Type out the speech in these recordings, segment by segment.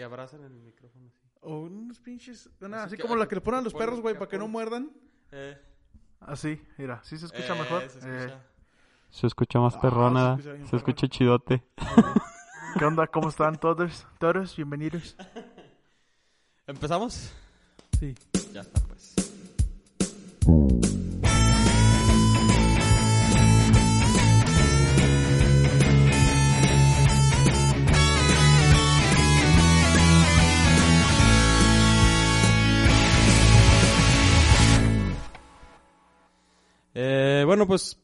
Que abrazan el micrófono. así. O unos pinches. una- Así así que- como la que le ponen a los ponen perros, güey, para que no muerdan. Eh, Así, mira, sí se escucha eh, mejor. Se Eh, escucha, se escucha más Ah, perrona. se escucha se escucha chidote. ¿Qué onda? ¿Cómo están todos? Todos, bienvenidos. ¿Empezamos? Sí. Bueno, pues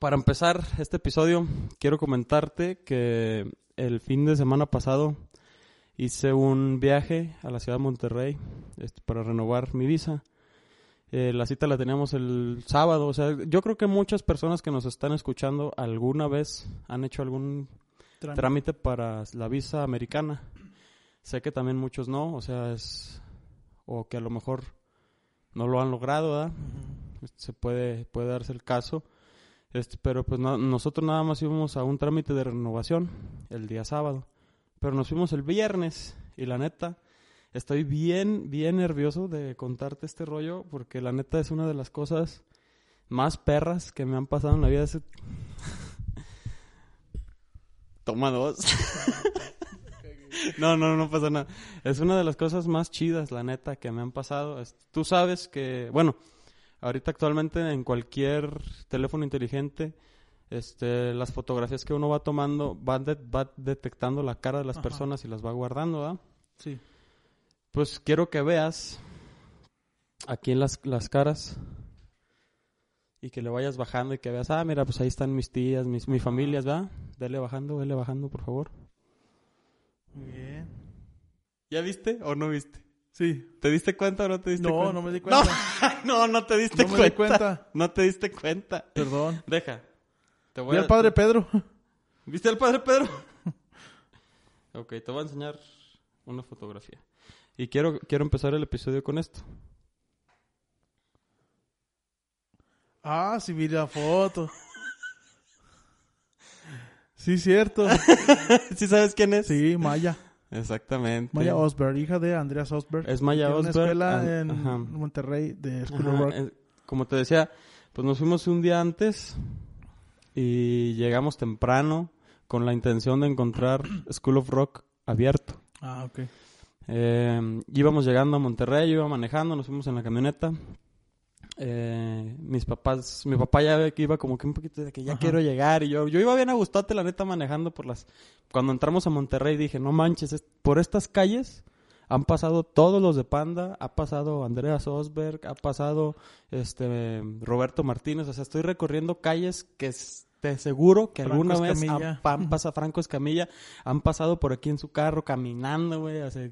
para empezar este episodio, quiero comentarte que el fin de semana pasado hice un viaje a la ciudad de Monterrey este, para renovar mi visa. Eh, la cita la teníamos el sábado, o sea, yo creo que muchas personas que nos están escuchando alguna vez han hecho algún Trámite. trámite para la visa americana. Sé que también muchos no, o sea, es o que a lo mejor no lo han logrado. Se puede puede darse el caso. Este, pero pues no- nosotros nada más íbamos a un trámite de renovación el día sábado. Pero nos fuimos el viernes y la neta estoy bien bien nervioso de contarte este rollo porque la neta es una de las cosas más perras que me han pasado en la vida. Ese- Toma dos. No, no, no pasa nada. Es una de las cosas más chidas, la neta, que me han pasado. Tú sabes que, bueno, ahorita actualmente en cualquier teléfono inteligente, este, las fotografías que uno va tomando van de- va detectando la cara de las Ajá. personas y las va guardando, ¿verdad? Sí. Pues quiero que veas aquí en las, las caras y que le vayas bajando y que veas, ah, mira, pues ahí están mis tías, mis, mi familia, ¿verdad? Dele bajando, dele bajando, por favor. Muy bien. ¿Ya viste o no viste? Sí. ¿Te diste cuenta o no te diste No, cuenta? no me di cuenta. No, no te diste No me cuenta. di cuenta. No te diste cuenta. Perdón. Deja. Te voy Vi a- al padre Pedro. ¿Viste al padre Pedro? ok, te voy a enseñar una fotografía. Y quiero, quiero empezar el episodio con esto. Ah, sí, vi la foto. Sí, cierto. ¿Sí sabes quién es? Sí, Maya. Exactamente. Maya Osberg, hija de Andreas Osberg. Es Maya Tiene una Osberg, escuela en ajá. Monterrey de School of Rock. eh, como te decía, pues nos fuimos un día antes y llegamos temprano con la intención de encontrar School of Rock abierto. Ah, ok. Eh, íbamos llegando a Monterrey, yo iba manejando, nos fuimos en la camioneta. Eh, mis papás, mi papá ya iba como que un poquito de que ya Ajá. quiero llegar y yo, yo iba bien a gustote la neta manejando por las, cuando entramos a Monterrey dije no manches, es- por estas calles han pasado todos los de Panda, ha pasado Andreas Osberg, ha pasado este Roberto Martínez, o sea estoy recorriendo calles que te seguro que Franco alguna vez han, han pasado Franco Escamilla, han pasado por aquí en su carro caminando, güey, o sea,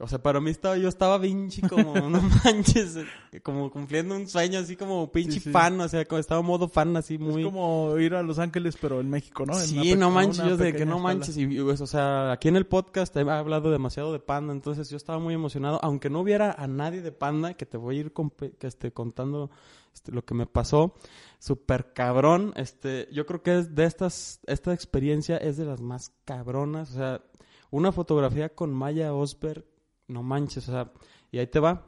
o sea, para mí estaba, yo estaba pinche como, no manches, como cumpliendo un sueño, así como pinche Sí, sí. fan, o sea, como estaba modo fan, así muy... Es como ir a Los Ángeles, pero en México, ¿no? En sí, no manches, yo de que no manches, y, y, pues, o sea, aquí en el podcast he hablado demasiado de Panda, entonces yo estaba muy emocionado, aunque no hubiera a nadie de Panda, que te voy a ir que esté contando este, lo que me pasó, súper cabrón, este, yo creo que es de estas, esta experiencia es de las más cabronas, o sea, una fotografía con Maya Osberg, no manches, o sea, y ahí te va.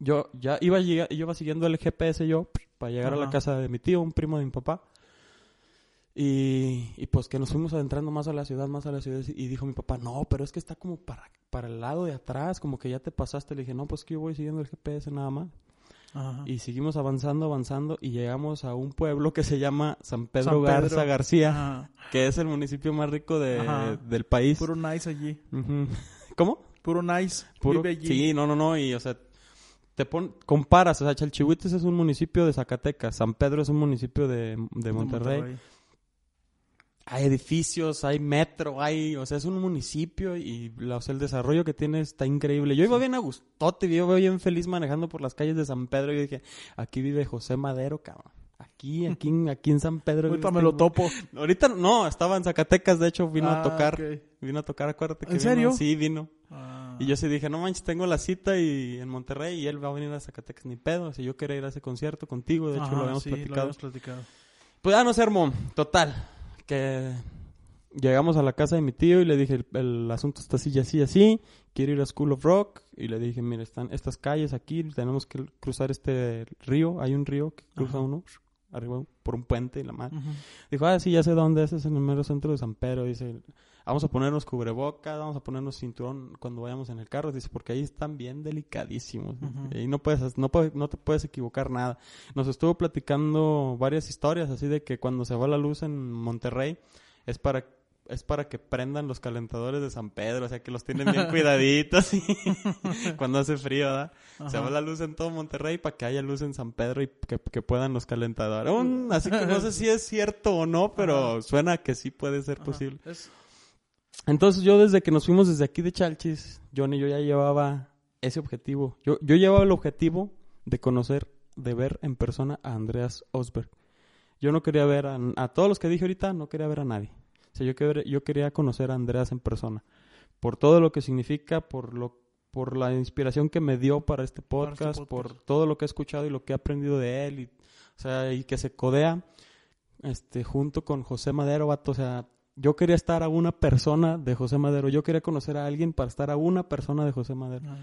Yo ya iba, yo iba siguiendo el GPS yo para llegar a la casa de mi tío, un primo de mi papá. Y, y pues que nos fuimos adentrando más a la ciudad, más a la ciudad. Y dijo mi papá, no, pero es que está como para, para el lado de atrás, como que ya te pasaste. Le dije, no, pues que yo voy siguiendo el GPS nada más. Ajá. Y seguimos avanzando, avanzando. Y llegamos a un pueblo que se llama San Pedro, San Pedro. Garza García, Ajá. que es el municipio más rico de, del país. Puro nice allí. Ujú. ¿Cómo? Puro nice. Puro- Vive allí. Sí, no, no, no, y o sea, te pon, comparas, o sea, Chalchihuites es un municipio de Zacatecas, San Pedro es un municipio de, de De Monterrey. Hay edificios, hay metro, hay, o sea, es un municipio y la- o sea, el desarrollo que tiene está increíble. Yo iba bien a gustote, yo iba bien feliz manejando por las calles de San Pedro y yo dije, aquí vive José Madero, cabrón. Aquí, aquí, en- aquí en San Pedro. Ahorita vive me lo este topo. Ahorita no, estaba en Zacatecas, de hecho vino a Ah, tocar. Vino a tocar, acuérdate que ¿En vino. serio? Sí, vino. Ah. Y yo sí dije, no manches, tengo la cita y en Monterrey y él va a venir a Zacatecas, ni pedo. Si yo quería ir a ese concierto contigo, de hecho Ajá, lo habíamos sí, platicado. habíamos platicado. Pues ya no se armó, total. Que llegamos a la casa de mi tío y le dije, el, el asunto está así y así, así, quiero ir a School of Rock. Y le dije, mira, están estas calles aquí, tenemos que cruzar este río, hay un río que cruza Ajá. uno, arriba por un puente y la madre. Ujú. Dijo, ah, sí, ya sé dónde es, es en el mero centro de San Pedro. Dice, vamos a ponernos cubrebocas, vamos a ponernos cinturón cuando vayamos en el carro. Dice, porque ahí están bien delicadísimos. Ujú. Y no puedes, no, no te puedes equivocar nada. Nos estuvo platicando varias historias, así de que cuando se va la luz en Monterrey, es para es para que prendan los calentadores de San Pedro, o sea que los tienen bien cuidaditos y cuando hace frío, ¿verdad? Se va la luz en todo Monterrey para que haya luz en San Pedro y que, que puedan los calentadores. Un- así que no sé si es cierto o no, pero Ajá. suena que sí puede ser Ajá. posible. Es- Entonces yo desde que nos fuimos desde aquí de Chalchis, Johnny, yo ya llevaba ese objetivo. Yo, yo llevaba el objetivo de conocer, de ver en persona a Andreas Osberg. Yo no quería ver a, a todos los que dije ahorita, no quería ver a nadie. O sea, yo quería, yo quería conocer a Andreas en persona. Por todo lo que significa, por lo por la inspiración que me dio para este Para este podcast, por todo lo que he escuchado y lo que he aprendido de él, y, o sea, y que se codea este junto con José Madero, vato, o sea, yo quería estar a una persona de José Madero, yo quería conocer a alguien para estar a una persona de José Madero. Ah.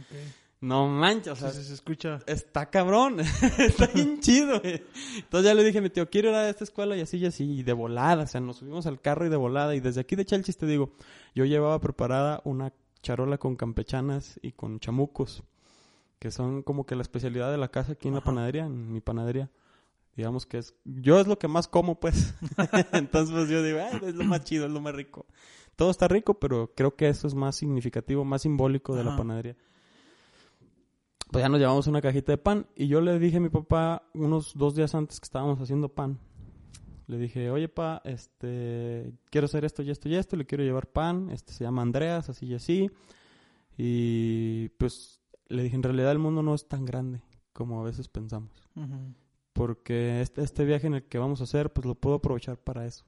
No manches, o sea, sí, se escucha. está cabrón, está bien chido. güey. Entonces ya le dije a mi tío, quiero ir a esta escuela y así y así, y de volada, o sea, nos subimos al carro y de volada, y desde aquí de Chalchis te digo, yo llevaba preparada una charola con campechanas y con chamucos, que son como que la especialidad de la casa aquí en la panadería, en mi panadería. Digamos que es, yo es lo que más como, pues. Entonces pues, yo digo, "Ay, es lo más chido, es lo más rico. Todo está rico, pero creo que eso es más significativo, más simbólico de la panadería pues ya nos llevamos una cajita de pan y yo le dije a mi papá unos dos días antes que estábamos haciendo pan. Le dije, oye pa, este, quiero hacer esto y esto y esto, le quiero llevar pan, este se llama Andreas, así y así. Y pues le dije, en realidad el mundo no es tan grande como a veces pensamos. Ujú. Porque este, este viaje en el que vamos a hacer, pues lo puedo aprovechar para eso.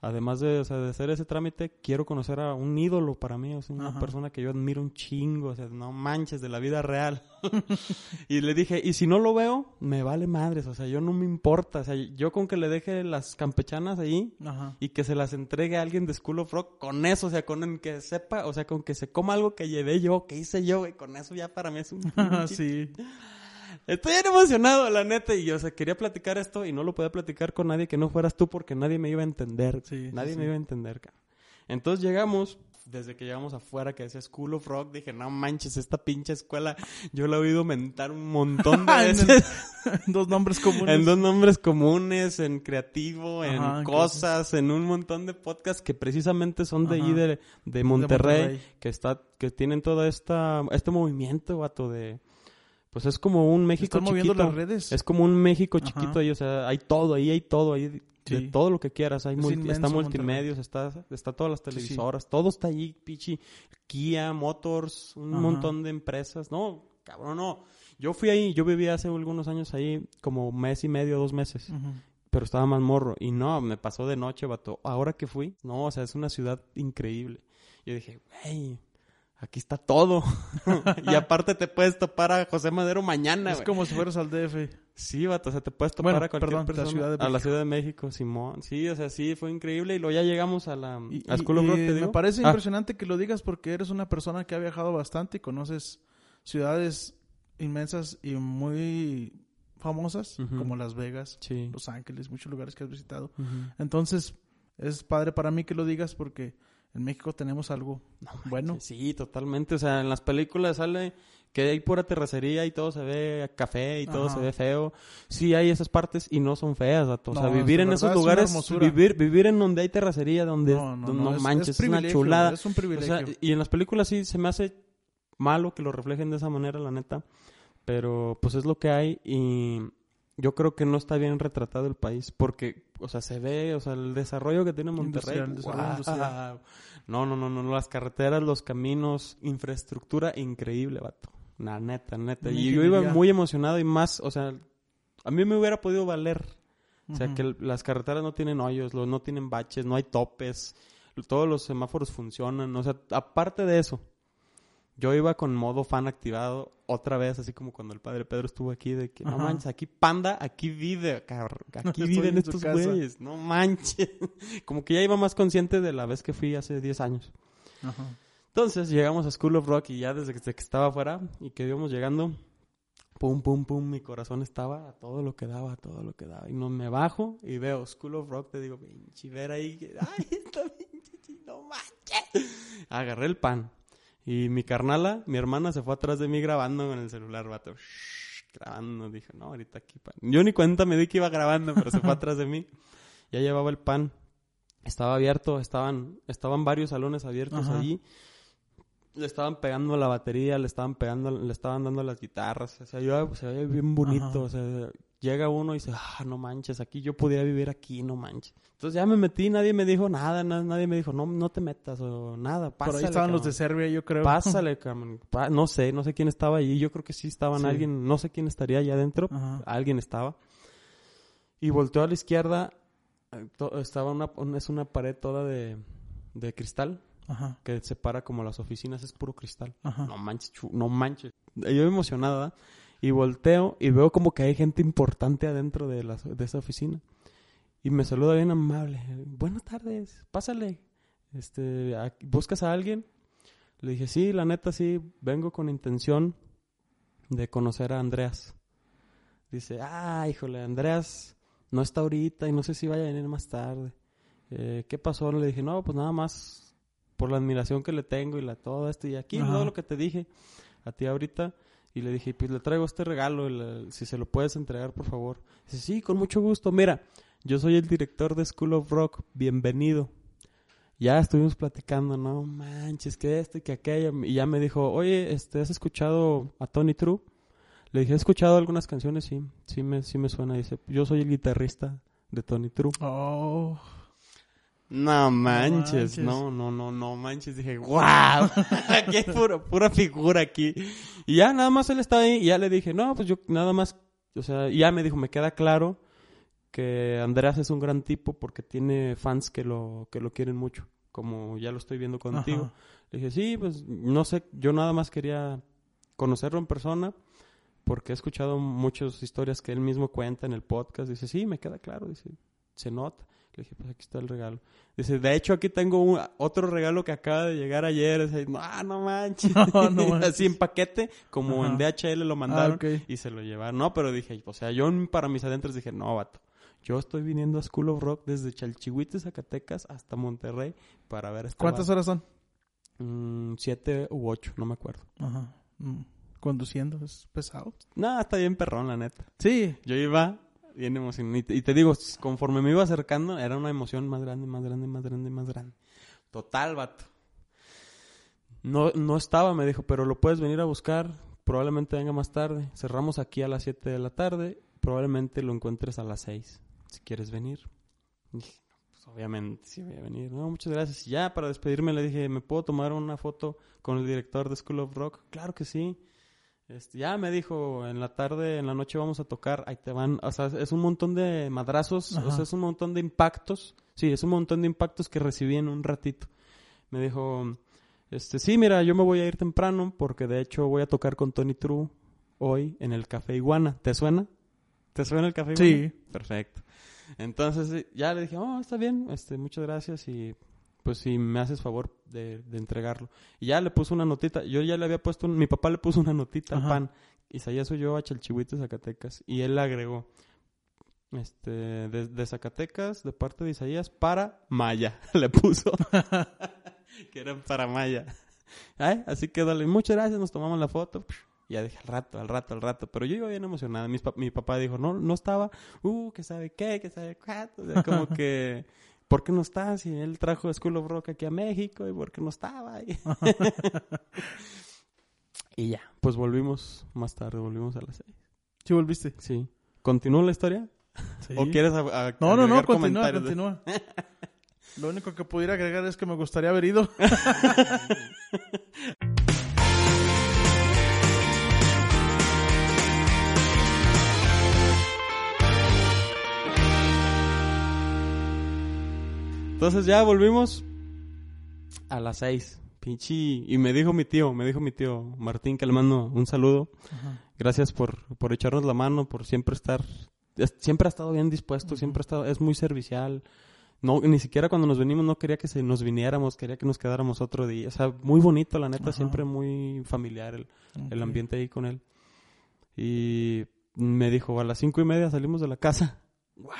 Además de, o sea, de hacer ese trámite, quiero conocer a un ídolo para mí, o sea, una Ajá. persona que yo admiro un chingo, o sea, no manches de la vida real. y le dije, y si no lo veo, me vale madres, o sea, yo no me importa, o sea, yo con que le deje las campechanas ahí Ajá. y que se las entregue a alguien de School of Rock, con eso, o sea, con que sepa, o sea, con que se coma algo que llevé yo, que hice yo, con eso ya para mí es un... un sí. Estoy bien emocionado, la neta, y yo, o sea, quería platicar esto y no lo podía platicar con nadie que no fueras tú porque nadie me iba a entender. Sí, nadie sí. me iba a entender, cabrón. Entonces llegamos, desde que llegamos afuera que decía School of Rock, dije, no manches, esta pinche escuela, yo la he oído mentar un montón de En el- veces. Dos nombres comunes. en dos nombres comunes, en creativo, en Ajá, en cosas, en un montón de podcasts que precisamente son de Ajá. ahí de, de Monterrey, Monterrey. que está, que tienen todo esta, este movimiento, vato, de, pues es como un México Están moviendo chiquito. las redes. Es como un México Ajá. chiquito ahí, o sea, hay todo, ahí hay todo, ahí de todo lo que quieras, hay Es multi- está multimedios, está, está todas las Sí, sí. televisoras, todo está ahí, pichi, Kia, Motors, un Ajá. montón de empresas, no, cabrón, no. Yo fui ahí, yo viví hace algunos años ahí, como mes y medio, dos meses, pero estaba más morro, y no, me pasó de noche, vato. Ahora que fui, no, o sea, es una ciudad increíble. Yo dije, güey, aquí está todo. y aparte te puedes topar a José Madero mañana, Es como si fueras al DF. Sí, vato, o sea, te puedes topar Bueno, a cualquier perdón, la persona. Ciudad de A la. Ciudad de México, Simón. Sí, o sea, sí, fue increíble. Y luego ya llegamos a la Y, a y- School of Rock, y te digo. me parece Ah, impresionante que lo digas porque eres una persona que ha viajado bastante y conoces ciudades inmensas y muy famosas como Las Vegas, Sí. Los Ángeles, muchos lugares que has visitado. Entonces, es padre para mí que lo digas porque en México tenemos algo bueno. Sí, totalmente. O sea, en las películas sale que hay pura terracería y todo se ve café y todo Ajá. se ve feo. Sí, hay esas partes y no son feas. O sea, No, vivir en esos es lugares, hermosura. vivir, vivir en donde hay terracería, donde No, no, es- manches, es es, una chulada. Es un O privilegio. sea, y en las películas sí se me hace malo que lo reflejen de esa manera, la neta. Pero pues es lo que hay y yo creo que no está bien retratado el país porque, o sea, se ve, o sea, el desarrollo que tiene Monterrey. No, no, no, no, las carreteras, los caminos, infraestructura increíble, vato. La neta, neta. Una Y yo iba muy emocionado y más, o sea, a mí me hubiera podido valer. O sea, que el- las carreteras no tienen hoyos, lo- no tienen baches, no hay topes, todos los semáforos funcionan. O sea, aparte de eso, Yo iba con modo fan activado otra vez, así como cuando el padre Pedro estuvo aquí, de que no manches, aquí panda, aquí vive, cabrón, aquí viven estos güeyes, no manches. Como que ya iba más consciente de la vez que fui hace 10 años. Ajá. Entonces llegamos a School of Rock y ya desde que, estaba afuera y que íbamos llegando, pum, pum, pum, mi corazón estaba a todo lo que daba, a todo lo que daba. Y no me bajo y veo School of Rock, te digo, pinche, ver ahí, ay, está pinche, no manches. Agarré el pan y mi carnala, mi hermana se fue atrás de mí grabando con el celular, vato. Shh, grabando, dije, no, ahorita aquí pan. Yo ni cuenta me di que iba grabando, pero se fue atrás de mí. Ya llevaba el pan. Estaba abierto, estaban, estaban varios salones abiertos Ajá. allí le estaban pegando la batería, le estaban pegando, le estaban dando las guitarras, o sea, yo se veía bien bonito, o sea, llega uno y dice, ah, no manches, aquí yo podía vivir aquí, no manches. Entonces ya me metí, nadie me dijo nada, na- nadie me dijo, no, no te metas o nada, pásale. Por ahí estaban los de. Serbia, yo creo. Pásale, cabrón. Pa- no sé, no sé quién estaba allí, yo creo que sí estaban Sí. alguien, no sé quién estaría allá adentro, Ajá. alguien estaba. Y volteó a la izquierda, eh, estaba una, es una pared toda de, de cristal Ajá. que separa como las oficinas, es puro cristal. Ajá. No manches, chu- no manches. Yo emocionada ¿verdad? Y volteo y veo como que hay gente importante adentro de, la, de esa oficina. Y me saluda bien amable. Buenas tardes, pásale. Este, ¿a- ¿Buscas a alguien? Le dije, sí, la neta sí, vengo con intención de conocer a Andreas. Dice, ah, híjole, Andreas no está ahorita y no sé si vaya a venir más tarde. Eh, ¿Qué pasó? Le dije, no, pues nada más por la admiración que le tengo y la todo esto. Y aquí todo lo que te dije a ti ahorita. Y le dije, pues le traigo este regalo, si se lo puedes entregar, por favor. Dice, sí, con mucho gusto. Mira, yo soy el director de School of Rock. Bienvenido. Ya estuvimos platicando, no manches, que esto y que aquello. Y ya me dijo, oye, este, ¿has escuchado a Tony True? Le dije, he escuchado algunas canciones, sí, sí me, sí me suena. Dice, yo soy el guitarrista de Tony True. Oh. No manches, no, no, no, no manches. Dije, wow, hay pura, pura figura aquí. Y ya nada más él estaba ahí y ya le dije, no, pues yo nada más, o sea, y ya me dijo, me queda claro que Andreas es un gran tipo porque tiene fans que lo, que lo quieren mucho, como ya lo estoy viendo contigo. Ajá. Le dije, sí, pues no sé, yo nada más quería conocerlo en persona porque he escuchado muchas historias que él mismo cuenta en el podcast. Dice, sí, me queda claro, dice, se nota. Le dije, pues aquí está el regalo. Dice, de hecho aquí tengo un- otro regalo que acaba de llegar ayer. Dice, no, ah, no manches. No, no manches. Así en paquete, como Ajá. en DHL lo mandaron Ah, ok. y se lo llevaron. No, pero dije, o sea, yo para mis adentros dije, no, vato. Yo estoy viniendo a School of Rock desde Chalchihuite, Zacatecas, hasta Monterrey para ver este ¿Cuántas horas son? Mm, siete u ocho, no me acuerdo. Ajá. Mm. Conduciendo, es pesado. No, está bien perrón, la neta. Sí. Yo iba bien emocionado. Y te, digo, conforme me iba acercando, era una emoción más grande, más grande, más grande, más grande. Total, vato. No, no estaba, me dijo, pero lo puedes venir a buscar. Probablemente venga más tarde. Cerramos aquí a las 7 de la tarde. Probablemente lo encuentres a las 6. Si quieres venir. Y dije, "No, pues obviamente sí voy a venir. No, muchas gracias. Y ya para despedirme le dije, ¿me puedo tomar una foto con el director de School of Rock? Claro que sí. Este, ya me dijo, en la tarde, en la noche vamos a tocar, ahí te van, o sea, es un montón de madrazos, o sea, es un montón de impactos, sí, es un montón de impactos que recibí en un ratito. Me dijo, este, sí, mira, yo me voy a ir temprano porque de hecho voy a tocar con Tony True hoy en el Café Iguana. ¿Te suena? ¿Te suena el Café Iguana? Sí. Perfecto. Entonces ya le dije, oh, está bien, este, muchas gracias y pues si me haces favor de, de entregarlo. Y ya le puso una notita, yo ya le había puesto, un- mi papá le puso una notita Ajá. al pan. Isaías yo a Chalchihuites, Zacatecas. Y él le agregó, este, de, de Zacatecas, de parte de Isaías, para Maya. le puso. que eran para Maya. Ay, Así que dale, muchas gracias, nos tomamos la foto. Y ya dije, al rato, al rato, al rato. Pero yo iba bien emocionada. Pa- mi papá dijo, no, no estaba, uh, que sabe qué, que sabe cuánto. O sea, como que, ¿por qué no está? Si él trajo School of Rock aquí a México y por qué no estaba. Y, y ya, pues volvimos más tarde, volvimos a las seis. ¿Sí volviste? Sí. ¿Continúa la historia? Sí. ¿O quieres a- a- No, no, no, continúa, de- continúa. Lo único que pudiera agregar es que me gustaría haber ido. Entonces ya volvimos a las seis. pinche... Y me dijo mi tío, me dijo mi tío Martín, que le mando un saludo. Ajá. Gracias por, por echarnos la mano, por siempre estar... es- Siempre ha estado bien dispuesto, siempre ha estado... Es muy servicial. No, ni siquiera cuando nos venimos no quería que se nos viniéramos, quería que nos quedáramos otro día. O sea, muy bonito, la neta, Ajá. siempre muy familiar el, el ambiente ahí con él. Y me dijo, a las cinco y media salimos de la casa. ¡Guau!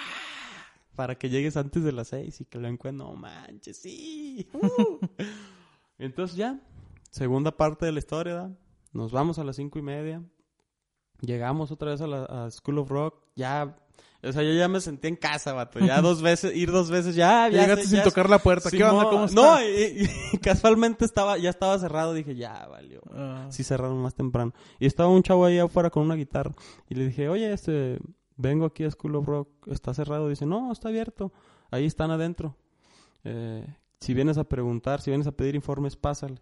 Para que llegues antes de las seis y que lo encuentre. No manches, sí. ¡Uh! Entonces ya, segunda parte de la historia, ¿da? nos vamos a las cinco y media. Llegamos otra vez a la a School of Rock. Ya, o sea, yo ya me sentí en casa, vato. Ya dos veces, ir dos veces, ya, ya. Llegaste sé- sin ya- tocar la puerta. ¿Qué onda? ¿Cómo No, estás? y, y casualmente estaba, ya estaba cerrado. Dije, ya, valió. Ah, Sí cerraron más temprano. Y estaba un chavo ahí afuera con una guitarra. Y le dije, oye, este, vengo aquí a School of Rock. ¿Está cerrado? Dice, no, está abierto. Ahí están adentro. Eh, si vienes a preguntar, si vienes a pedir informes, pásale.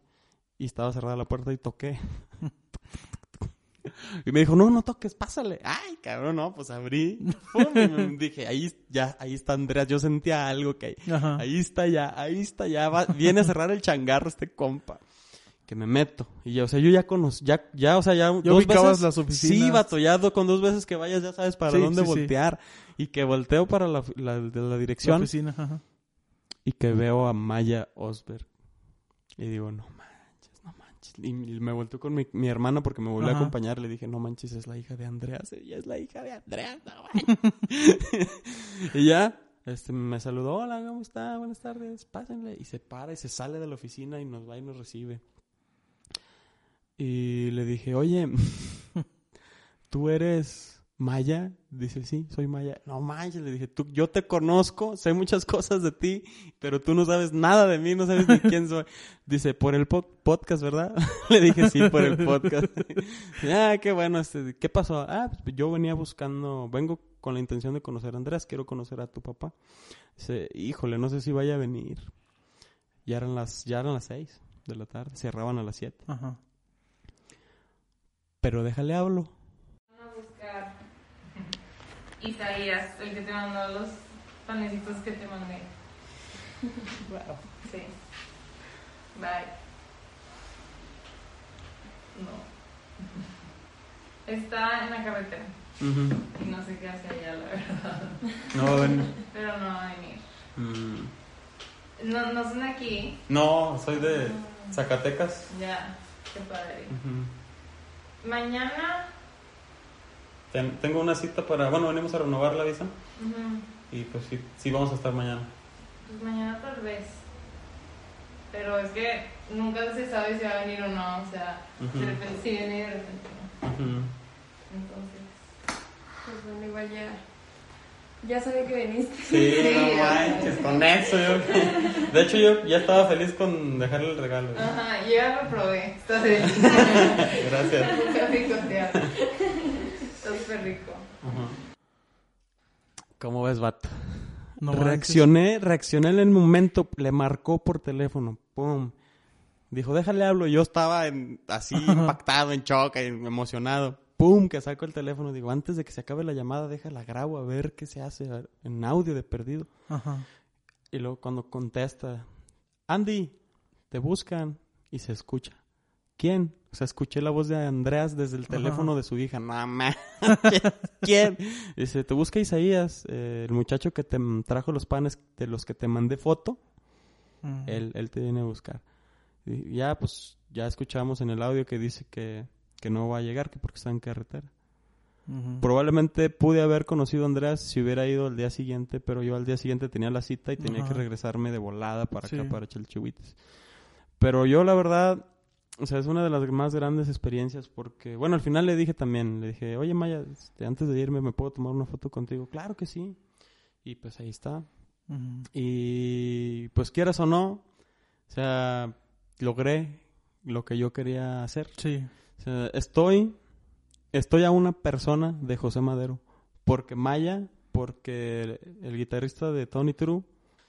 Y estaba cerrada la puerta y toqué. y me dijo, no, no toques, pásale. Ay, cabrón, no, pues abrí. Pum, y me dije, ahí, ya, ahí está Andreas. Yo sentía algo que Ajá. Ahí está ya, ahí está ya. va- viene a cerrar el changarro este compa. Que me meto. Y ya, o sea, yo ya conozco, ya, ya, o sea, ya Ya ubicabas las oficinas. Sí, vato, ya con dos veces que vayas ya sabes para Sí, dónde sí, sí. voltear. Y que volteo para la, la, de la La dirección oficina, ajá. y que veo a Maya Osberg. Y digo, no manches, no manches. Y me volteó con mi, mi hermana porque me volvió a acompañar. Le dije, no manches, es la hija de Andreas. Ella es la hija de Andreas, no manches. y ya, este, me saludó, hola, ¿cómo está? Buenas tardes, pásenle. Y se para y se sale de la oficina y nos va y nos recibe. Y le dije, oye, ¿tú eres Maya? Dice, sí, soy Maya. No manches, le dije, tú, yo te conozco, sé muchas cosas de ti, pero tú no sabes nada de mí, no sabes ni quién soy. Dice, por el po- podcast, ¿verdad? le dije, sí, por el podcast. ah, qué bueno, este, ¿qué pasó? Ah, pues yo venía buscando, vengo con la intención de conocer a Andrés, quiero conocer a tu papá. Dice, híjole, no sé si vaya a venir. Ya eran las, ya eran las seis de la tarde, cerraban a las siete. Ajá. Pero déjale hablo. Van a buscar Isaías, el que te mandó los panecitos que te mandé. Sí. Bye. No. Está en la carretera y no sé qué hace allá, la verdad. No, ven. Pero no va a venir. Mm. No, no son aquí. No, soy de Zacatecas. Ya, qué padre. Ujú. Mañana. Ten- tengo una cita para, bueno, venimos a renovar la visa y pues sí, sí vamos a estar mañana. Pues mañana tal vez. Pero es que nunca se sabe si va a venir o no. O sea, Ujú. de repente sí viene y de repente no. Entonces. Pues bueno, igual ya. Ya sabía que viniste. Sí, Sí, no manches, con eso yo. De hecho, yo ya estaba feliz con dejarle el regalo. Ajá, yo ya lo probé. Está de Gracias. Está súper ricoteado. Está súper rico. Ajá. ¿Cómo ves, vato? No manches. reaccioné, reaccioné en el momento, le marcó por teléfono, pum. Dijo, déjale hablo. Yo estaba en- así impactado, en shock, en- emocionado. Pum, que saco el teléfono. Digo, antes de que se acabe la llamada, déjala grabo a ver qué se hace en audio de perdido. Ajá. Y luego cuando contesta, Andy, te buscan y se escucha. ¿Quién? O sea, escuché la voz de Andreas desde el Ajá. teléfono de su hija. No, ma. ¿Quién? Dice, te busca Isaías, eh, el muchacho que te trajo los panes de los que te mandé foto. Ujú. Él, él te viene a buscar. Y ya, pues, ya escuchamos en el audio que dice que, que no va a llegar, que porque está en carretera. Ujú. Probablemente pude haber conocido a Andreas si hubiera ido al día siguiente, pero yo al día siguiente tenía la cita y tenía Ajá. que regresarme de volada para acá, Sí. para Chalchihuites. Pero yo, la verdad, o sea, es una de las más grandes experiencias porque, bueno, al final le dije también, le dije, oye Maya, este, antes de irme, ¿me puedo tomar una foto contigo? Claro que sí. Y pues ahí está. Ujú. Y pues quieras o no, o sea, logré lo que yo quería hacer. Sí. Estoy, estoy a una persona de José Madero. Porque Maya, porque el, el guitarrista de Tony True, o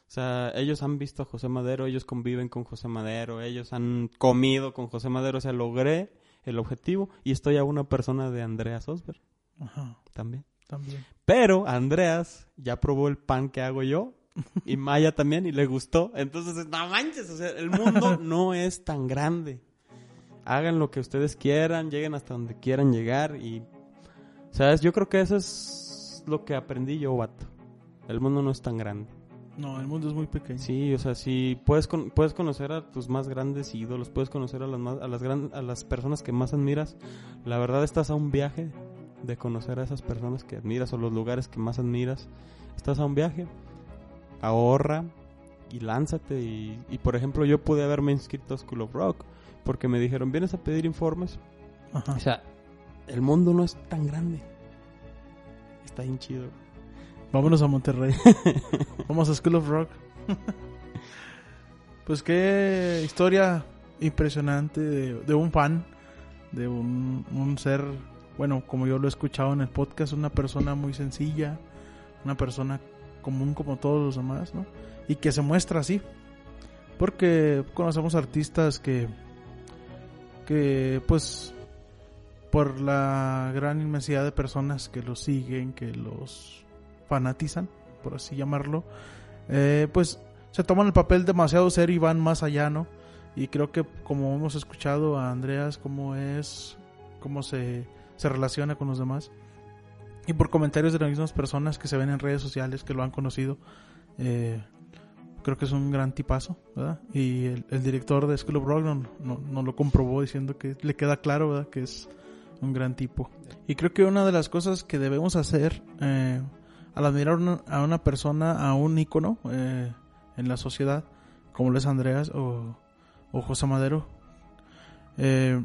sea, ellos han visto a José Madero, ellos conviven con José Madero, ellos han comido con José Madero, o sea, logré el objetivo y estoy a una persona de Andreas Osberg Ajá. también. También. Pero Andreas ya probó el pan que hago yo Y Maya también, y le gustó. Entonces, no manches, o sea, el mundo no es tan grande. Hagan lo que ustedes quieran, lleguen hasta donde quieran llegar y... ¿Sabes? Yo creo que eso es lo que aprendí yo, vato. El mundo no es tan grande. No, el mundo es muy pequeño. Sí, o sea, si puedes, con- puedes conocer a tus más grandes ídolos, puedes conocer a las, más- a, las gran- a las personas que más admiras, la verdad estás a un viaje de conocer a esas personas que admiras o los lugares que más admiras. Estás a un viaje, ahorra y lánzate. Y, y, por ejemplo, yo pude haberme inscrito a School of Rock porque me dijeron, vienes a pedir informes. Ajá. O sea, el mundo no es tan grande. Está bien chido. Vámonos a Monterrey. Vamos a School of Rock. pues qué historia impresionante de, de un fan, de un, un ser, bueno, como yo lo he escuchado en el podcast, una persona muy sencilla, una persona común como todos los demás, ¿no? Y que se muestra así. Porque conocemos artistas que, que pues, por la gran inmensidad de personas que los siguen, que los fanatizan, por así llamarlo, eh, pues se toman el papel demasiado serio y van más allá, ¿no? Y creo que como hemos escuchado a Andreas, cómo es, cómo se, se relaciona con los demás, y por comentarios de las mismas personas que se ven en redes sociales, que lo han conocido, eh, creo que es un gran tipazo, ¿verdad? Y el, director de School of Rock no, no- no lo comprobó diciendo que le queda claro, ¿verdad? Que es un gran tipo. Y creo que una de las cosas que debemos hacer eh, al admirar a una persona, a un ícono eh, en la sociedad, como lo es Andreas o, o José Madero, eh,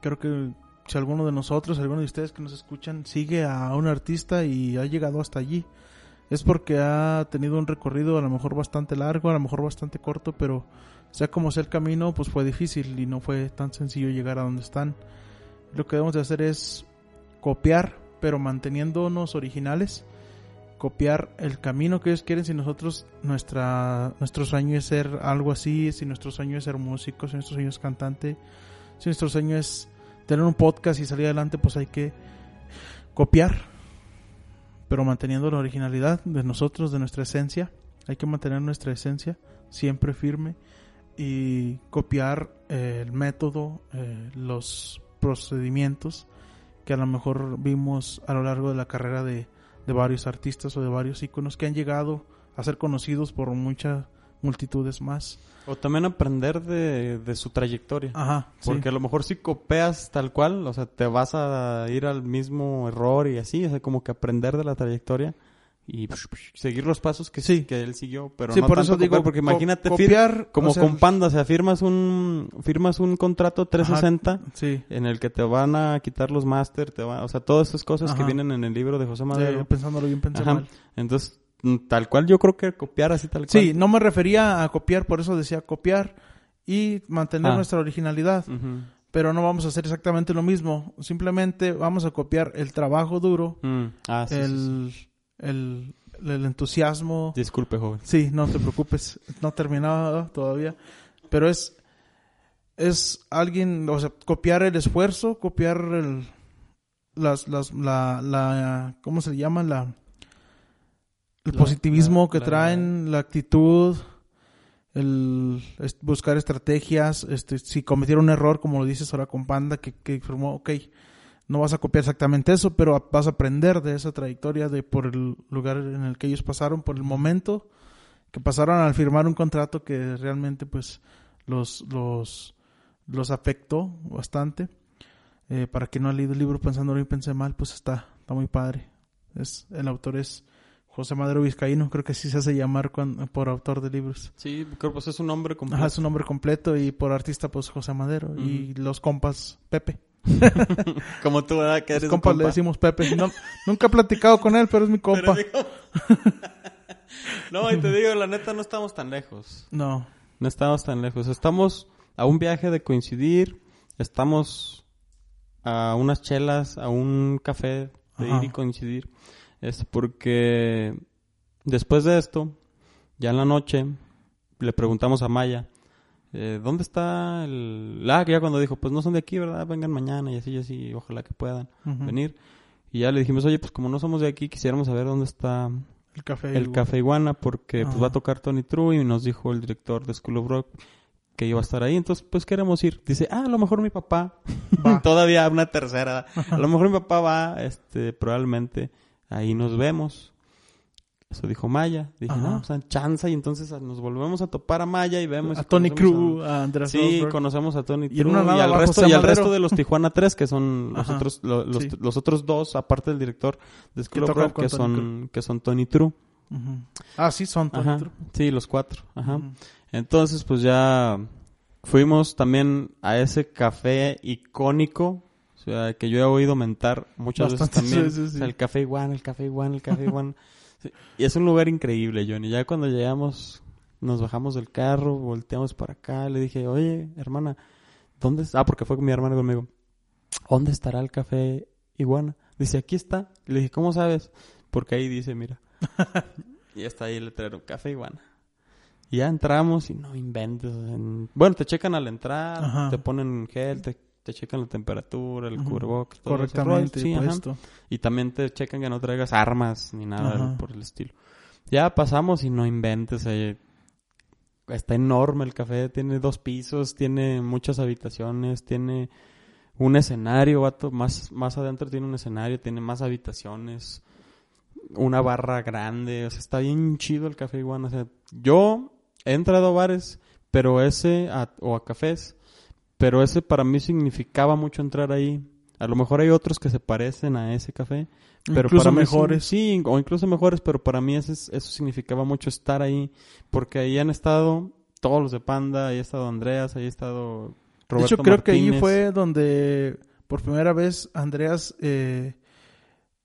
creo que si alguno de nosotros, alguno de ustedes que nos escuchan, sigue a un artista y ha llegado hasta allí, es porque ha tenido un recorrido a lo mejor bastante largo, a lo mejor bastante corto, pero sea como sea el camino, pues fue difícil y no fue tan sencillo llegar a donde están. Lo que debemos de hacer es copiar, pero manteniéndonos originales, copiar el camino que ellos quieren si nosotros nuestra nuestro sueño es ser algo así, si nuestro sueño es ser músico, si nuestro sueño es cantante, si nuestro sueño es tener un podcast y salir adelante, pues hay que copiar, pero manteniendo la originalidad de nosotros, de nuestra esencia. Hay que mantener nuestra esencia siempre firme y copiar eh, el método, eh, los procedimientos que a lo mejor vimos a lo largo de la carrera de, de varios artistas o de varios íconos que han llegado a ser conocidos por muchas multitudes más. O también aprender de, de su trayectoria. Ajá, sí. Porque a lo mejor si copias tal cual, o sea, te vas a ir al mismo error y así, o sea, como que aprender de la trayectoria y psh, psh, seguir los pasos que Sí. que él siguió, pero Sí, no por tanto eso digo, copiar, porque co- imagínate fir- copiar, como o sea, con Panda, o sea, firmas un firmas un contrato 360 Sí, en el que te van a quitar los máster, te va, o sea, todas esas cosas que Ajá. vienen en el libro de José Madero. pensándolo bien pensé Ajá. mal. Entonces, tal cual yo creo que copiar así tal cual. Sí, no me refería a copiar, por eso decía copiar y mantener Ah. nuestra originalidad. Pero no vamos a hacer exactamente lo mismo. Simplemente vamos a copiar el trabajo duro, Mm, Ah, sí, sí, sí. el, El, el entusiasmo. Disculpe, joven. Sí, no te preocupes, no terminaba todavía, pero es es alguien, o sea, copiar el esfuerzo, copiar el las las la la ¿cómo se llama? la el La- positivismo la- que la- traen, la actitud, el buscar estrategias, este si cometieron un error como lo dices ahora con Panda que que informó, ok, no vas a copiar exactamente eso, pero vas a aprender de esa trayectoria, de por el lugar en el que ellos pasaron, por el momento que pasaron al firmar un contrato que realmente pues los los los afectó bastante. Eh, para quien no ha leído el libro pensando bien pensé mal, pues está está muy padre. Es el autor es José Madero Vizcaíno, creo que sí se hace llamar cuan- por autor de libros. Sí, creo pues, es un nombre completo. Ajá, su nombre completo y por artista pues José Madero y los compas Pepe. Como tú, ¿verdad? Que Los eres compas un le decimos Pepe. No, nunca he platicado con él, pero es mi compa. digo- no, y te digo, la neta, no estamos tan lejos. No, No estamos tan lejos. Estamos a un viaje de coincidir. Estamos a unas chelas, a un café de Ajá. ir y coincidir. Es porque después de esto, ya en la noche, le preguntamos a Maya, eh, ¿dónde está el...? Ah, que ya cuando dijo, pues no son de aquí, ¿verdad? Vengan mañana y así y así, ojalá que puedan venir. Y ya le dijimos, oye, pues como no somos de aquí, quisiéramos saber dónde está El café. el Café Iguana porque pues va a tocar Tony True y nos dijo el director de School of Rock que iba a estar ahí, entonces pues queremos ir. Dice, ah, a lo mejor mi papá, Va. todavía una tercera, a lo mejor mi papá va, este, probablemente ahí nos vemos. Eso dijo Maya. Dije, Ajá. no, pues chanza y entonces nos volvemos a topar a Maya y vemos. A y Tony Cruz, a Andrés Sí, conocemos a Tony Y una y, al resto, Sam y al Madero. resto de los Tijuana 3, que son los Ajá, otros, lo- los, sí. los otros dos, aparte del director de School of Rock, que son, que son Tony True. Ah, sí, son Tony Ajá. True. Sí, los cuatro. Ajá. Entonces, pues ya fuimos también a ese café icónico, o sea, que yo he oído mentar muchas Bastantes veces también. veces, sí. O sea, el café igual, el café igual, el café igual. Sí, Y es un lugar increíble, Johnny. Ya cuando llegamos, nos bajamos del carro, volteamos para acá, le dije, oye, hermana, ¿dónde está? Ah, porque fue con mi hermana conmigo. ¿Dónde estará el café iguana? Dice, aquí está. Le dije, ¿cómo sabes? Porque ahí dice, mira. y está ahí el letrero, café iguana. Y ya entramos y no inventes. en- Bueno, te checan al entrar, Ajá. te ponen gel, te, te checan la temperatura, el cubrebocas, todo. Correctamente Sí, puesto. Y también te checan que no traigas armas ni nada Ajá. por el estilo. Ya pasamos y no inventes. eh, Está enorme el café, tiene dos pisos, tiene muchas habitaciones, tiene un escenario, vato, más, más adentro tiene un escenario, tiene más habitaciones, una barra grande, o sea, está bien chido el café iguana. O sea, yo he entrado a bares, pero ese, a- o a cafés, pero ese para mí significaba mucho entrar ahí. A lo mejor hay otros que se parecen a ese café, pero Incluso para mejores. Sí, sí, o incluso mejores, pero para mí ese, es- eso significaba mucho estar ahí, porque ahí han estado todos los de Panda, ahí ha estado Andreas, ahí ha estado De Roberto hecho, creo que ahí fue donde por primera vez Andreas eh,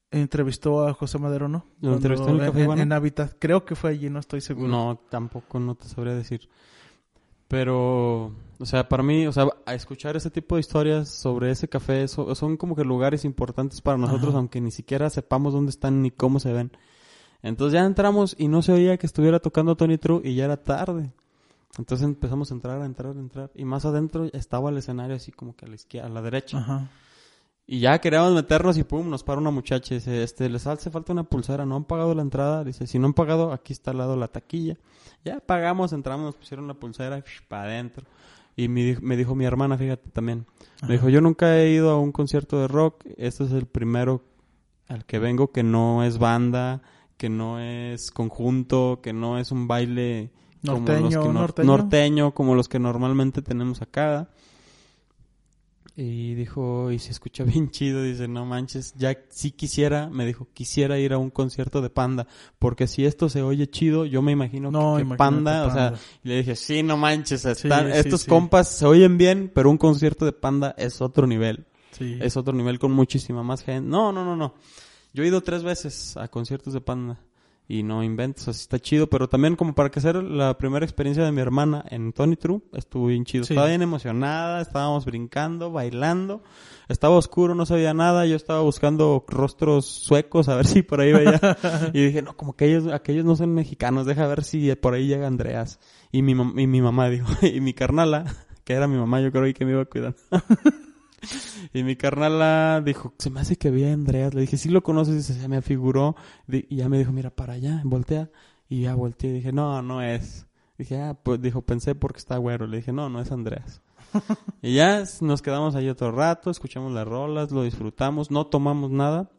entrevistó a José Madero, ¿no? ¿Lo entrevistó en el Café en Habitat. Creo que fue allí, no estoy seguro. No, tampoco, no te sabría decir. Pero, o sea, para mí, o sea, a escuchar ese tipo de historias sobre ese café so- son como que lugares importantes para nosotros, Ajá. aunque ni siquiera sepamos dónde están ni cómo se ven. Entonces ya entramos y no se oía que estuviera tocando Tony True y ya era tarde. Entonces empezamos a entrar, a entrar, a entrar. Y más adentro estaba el escenario así como que a la izquierda, a la derecha. Ajá. Y ya queríamos meternos y pum, nos para una muchacha y dice, este, les hace falta una pulsera, no han pagado la entrada. Dice, si no han pagado, aquí está al lado la taquilla. Ya pagamos, entramos, nos pusieron la pulsera para adentro. Y me, me dijo mi hermana, fíjate también. Ajá. Me dijo, yo nunca he ido a un concierto de rock. Este es el primero al que vengo que no es banda, que no es conjunto, que no es un baile como los Norteño, que nor- norteño. norteño, como los que normalmente tenemos acá. Y dijo, y se escucha bien chido, dice, no manches, ya sí quisiera, me dijo, quisiera ir a un concierto de Panda, porque si esto se oye chido, yo me imagino No, que, Panda, o sea, y le dije, sí, no manches, están- sí, estos sí. compas se oyen bien, pero un concierto de Panda es otro nivel, Sí. es otro nivel con muchísima más gente. No, no, no, no. Yo he ido tres veces a conciertos de Panda y no inventes, así está chido, pero también como para que sea la primera experiencia de mi hermana en Tony True, estuvo bien chido. Sí. Estaba bien emocionada, estábamos brincando, bailando, estaba oscuro, no sabía nada, yo estaba buscando rostros suecos a ver si por ahí veía y dije, no, como que ellos, aquellos no son mexicanos, deja ver si por ahí llega Andreas. Y mi, y mi mamá dijo, y mi carnala, que era mi mamá, yo creo que me iba a cuidar. Y mi carnala dijo, se me hace que vi a Andreas. Le dije, sí lo conoces. Dice, se me afiguró. Y ya me dijo, mira, para allá, voltea. Y ya volteé. Dije, no, no es. Dije, ah, pues dijo, pensé porque está güero. Le dije, no, no es Andreas. y ya nos quedamos ahí otro rato, escuchamos las rolas, lo disfrutamos, no tomamos nada.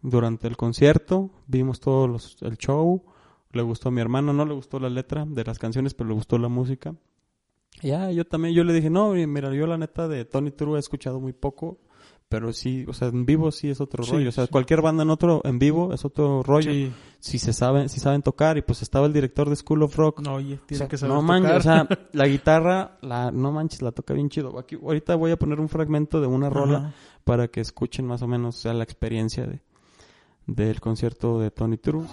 Durante el concierto, vimos todo los- el show. Le gustó a mi hermano, no le gustó la letra de las canciones, pero le gustó la música. Ya, yo también, yo le dije, no, mira, yo la neta de Tony True he escuchado muy poco, pero sí, o sea, en vivo sí es otro Sí, rollo. O sea, sí. cualquier banda en otro, en vivo es otro rollo. Sí. Si se saben, si saben tocar, y pues estaba el director de School of Rock. No, oye, O tiene sea, que saber no manches, o sea, la guitarra, la, no manches, la toca bien chido. Aquí, ahorita voy a poner un fragmento de una rola Ajá. para que escuchen más o menos o sea, la experiencia de del concierto de Tony True.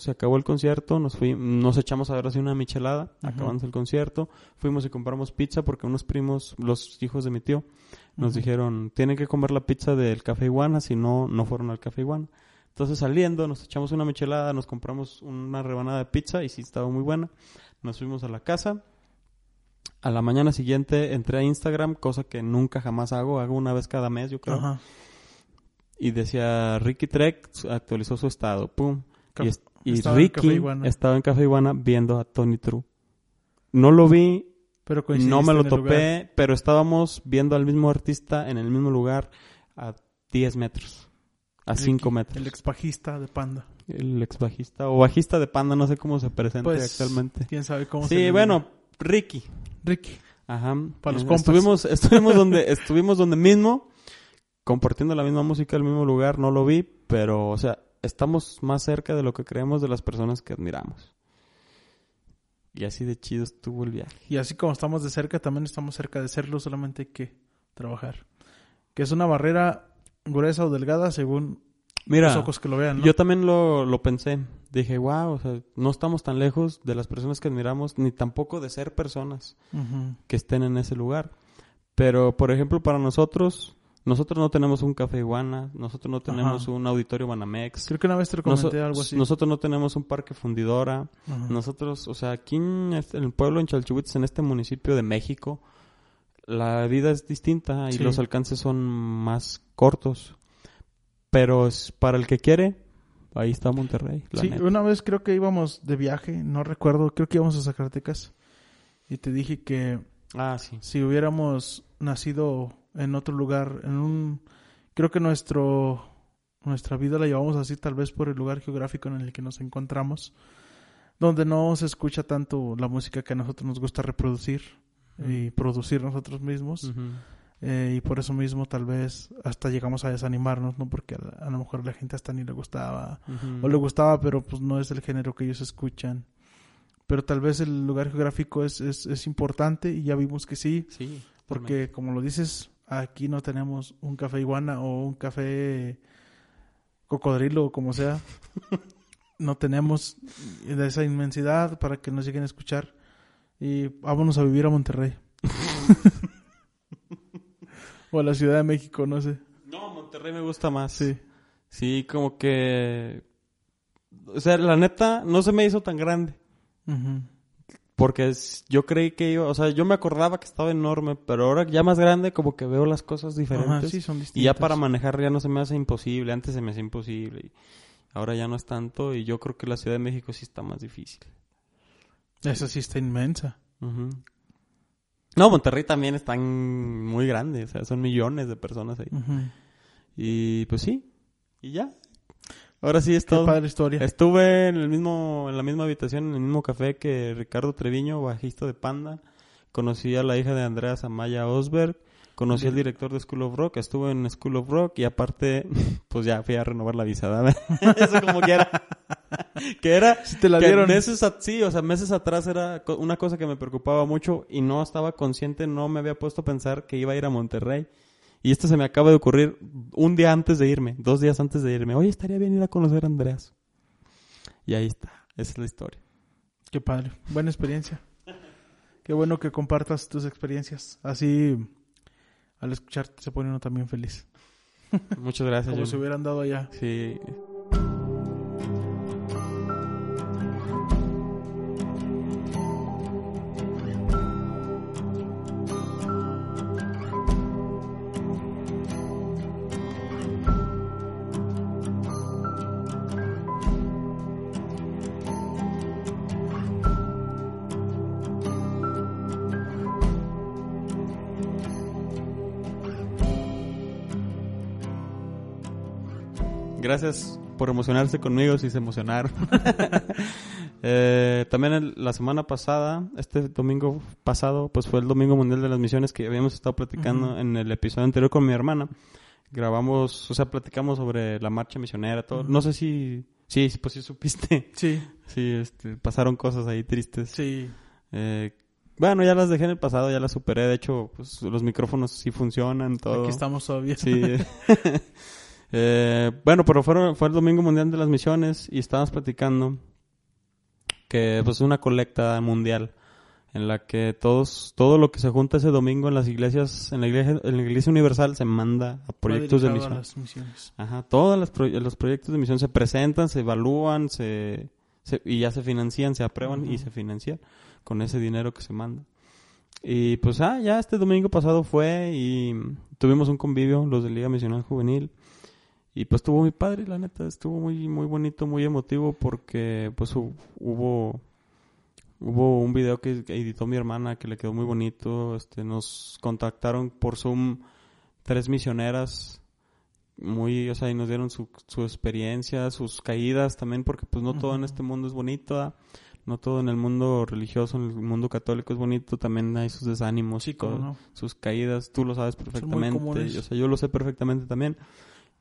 Se acabó el concierto, nos fui, nos echamos a ver así una michelada, acabamos el concierto, fuimos y compramos pizza porque unos primos, los hijos de mi tío, nos dijeron, tienen que comer la pizza del Café Iguana, si no, no fueron al Café Iguana. Entonces saliendo, nos echamos una michelada, nos compramos una rebanada de pizza y sí estaba muy buena. Nos fuimos a la casa. A la mañana siguiente entré a Instagram, cosa que nunca jamás hago, hago una vez cada mes, yo creo. Ajá. Y decía Ricky Trek actualizó su estado, pum. Y, es- y estaba en Café Ricky estaba en Café Iguana viendo a Tony True. No lo vi, Pero no me lo topé, lugar. pero estábamos viendo al mismo artista en el mismo lugar a 10 metros, a Ricky, 5 metros. El ex bajista de Panda. El ex bajista o bajista de Panda, no sé cómo se presenta Pues, actualmente. quién sabe cómo se Sí, bueno. Ricky. Ricky. Ajá. Pa' los Eh, compas. Estuvimos, estuvimos donde, estuvimos donde mismo, compartiendo la misma música, el mismo lugar, no lo vi, pero, o sea, estamos más cerca de lo que creemos de las personas que admiramos. Y así de chido estuvo el viaje. Y así como estamos de cerca, también estamos cerca de serlo, solamente hay que trabajar. Que es una barrera gruesa o delgada según Mira, los ojos que lo vean, ¿no? yo también lo, lo pensé. Dije, wow, o sea, no estamos tan lejos de las personas que admiramos, ni tampoco de ser personas que estén en ese lugar. Pero, por ejemplo, para nosotros, nosotros no tenemos un café iguana, nosotros no tenemos Ajá. un auditorio Banamex, Creo que una vez te lo comenté algo así. nosotros no tenemos un parque fundidora, Ajá. nosotros, o sea, aquí en, este- el pueblo, en Chalchihuites, en este municipio de México, la vida es distinta y Sí. los alcances son más cortos. Pero es para el que quiere, ahí está Monterrey. la Sí, neta. una vez creo que íbamos de viaje, no recuerdo, creo que íbamos a Zacatecas. Y te dije que Ah, sí. si hubiéramos nacido en otro lugar, en un... Creo que nuestro nuestra vida la llevamos así tal vez por el lugar geográfico en el que nos encontramos, donde no se escucha tanto la música que a nosotros nos gusta reproducir y producir nosotros mismos. Eh, y por eso mismo tal vez hasta llegamos a desanimarnos, ¿no? Porque a, a lo mejor a la gente hasta ni le gustaba. O le gustaba, pero pues no es el género que ellos escuchan. Pero tal vez el lugar geográfico es, es, es importante y ya vimos que sí. Sí. Porque como lo dices, aquí no tenemos un café iguana o un café cocodrilo o como sea. no tenemos de esa inmensidad para que nos lleguen a escuchar. Y vámonos a vivir a Monterrey. o a la Ciudad de México, no sé. No, Monterrey me gusta más. Sí. Sí, como que... O sea, la neta, no se me hizo tan grande. Ujú. Porque es- yo creí que iba... O sea, yo me acordaba que estaba enorme, pero ahora ya más grande como que veo las cosas diferentes. Ajá, sí, son distintas. y ya para manejar ya no se me hace imposible. Antes se me hacía imposible. Y ahora ya no es tanto. Y yo creo que la Ciudad de México sí está más difícil. Esa sí está inmensa. No, Monterrey también está muy grande. O sea, son millones de personas ahí. Y pues sí. Y ya. Ahora sí es Qué todo. padre historia. Estuve en el mismo, en la misma habitación, en el mismo café que Ricardo Treviño, bajista de Panda. Conocí a la hija de Andreas Amaya Osberg. Conocí al director de School of Rock. Estuve en School of Rock y aparte, pues ya fui a renovar la visa, ¿verdad? Eso como que era. que era. Si te la dieron. meses a- sí, o sea, meses atrás era una cosa que me preocupaba mucho y no estaba consciente, no me había puesto a pensar que iba a ir a Monterrey. Y esto se me acaba de ocurrir un día antes de irme, dos días antes de irme. Oye, estaría bien ir a conocer a Andreas. Y ahí está, esa es la historia. Qué padre. Buena experiencia. Qué bueno que compartas tus experiencias. Así, al escucharte, se pone uno también feliz. Muchas gracias. Como Jun. si hubieran dado allá. Sí. Gracias por emocionarse conmigo si se emocionaron. Eh, también el- la semana pasada, este domingo pasado, pues fue el Domingo Mundial de las Misiones que habíamos estado platicando en el episodio anterior con mi hermana. Grabamos, o sea, platicamos sobre la marcha misionera, todo. No sé si, sí, pues sí supiste. Sí, Sí, este, pasaron cosas ahí tristes. sí. Eh, bueno, ya las dejé en el pasado, ya las superé. De hecho, pues los micrófonos sí funcionan, todo. Aquí estamos todavía. Sí. Eh, bueno, pero fue el Domingo Mundial de las Misiones y estábamos platicando que pues es una colecta mundial en la que todos todo lo que se junta ese domingo en las iglesias en la iglesia en la iglesia universal se manda a proyectos de misión las misiones. Ajá, todos los, proye- los proyectos de misión se presentan, se evalúan, se, se- y ya se financian, se aprueban y se financian con ese dinero que se manda. Y pues ah, ya este domingo pasado fue y tuvimos un convivio, los de Liga Misional Juvenil. Y pues estuvo muy padre, la neta, estuvo muy muy bonito, muy emotivo porque pues hu- hubo hubo un video que editó mi hermana que le quedó muy bonito, este nos contactaron por Zoom tres misioneras muy, o sea, y nos dieron su, su experiencia, sus caídas también, porque pues no todo en este mundo es bonito, ¿verdad? no todo en el mundo religioso, en el mundo católico es bonito, también hay sus desánimos, Sí, todo, no. sus caídas, tú lo sabes perfectamente, o sea, yo lo sé perfectamente también.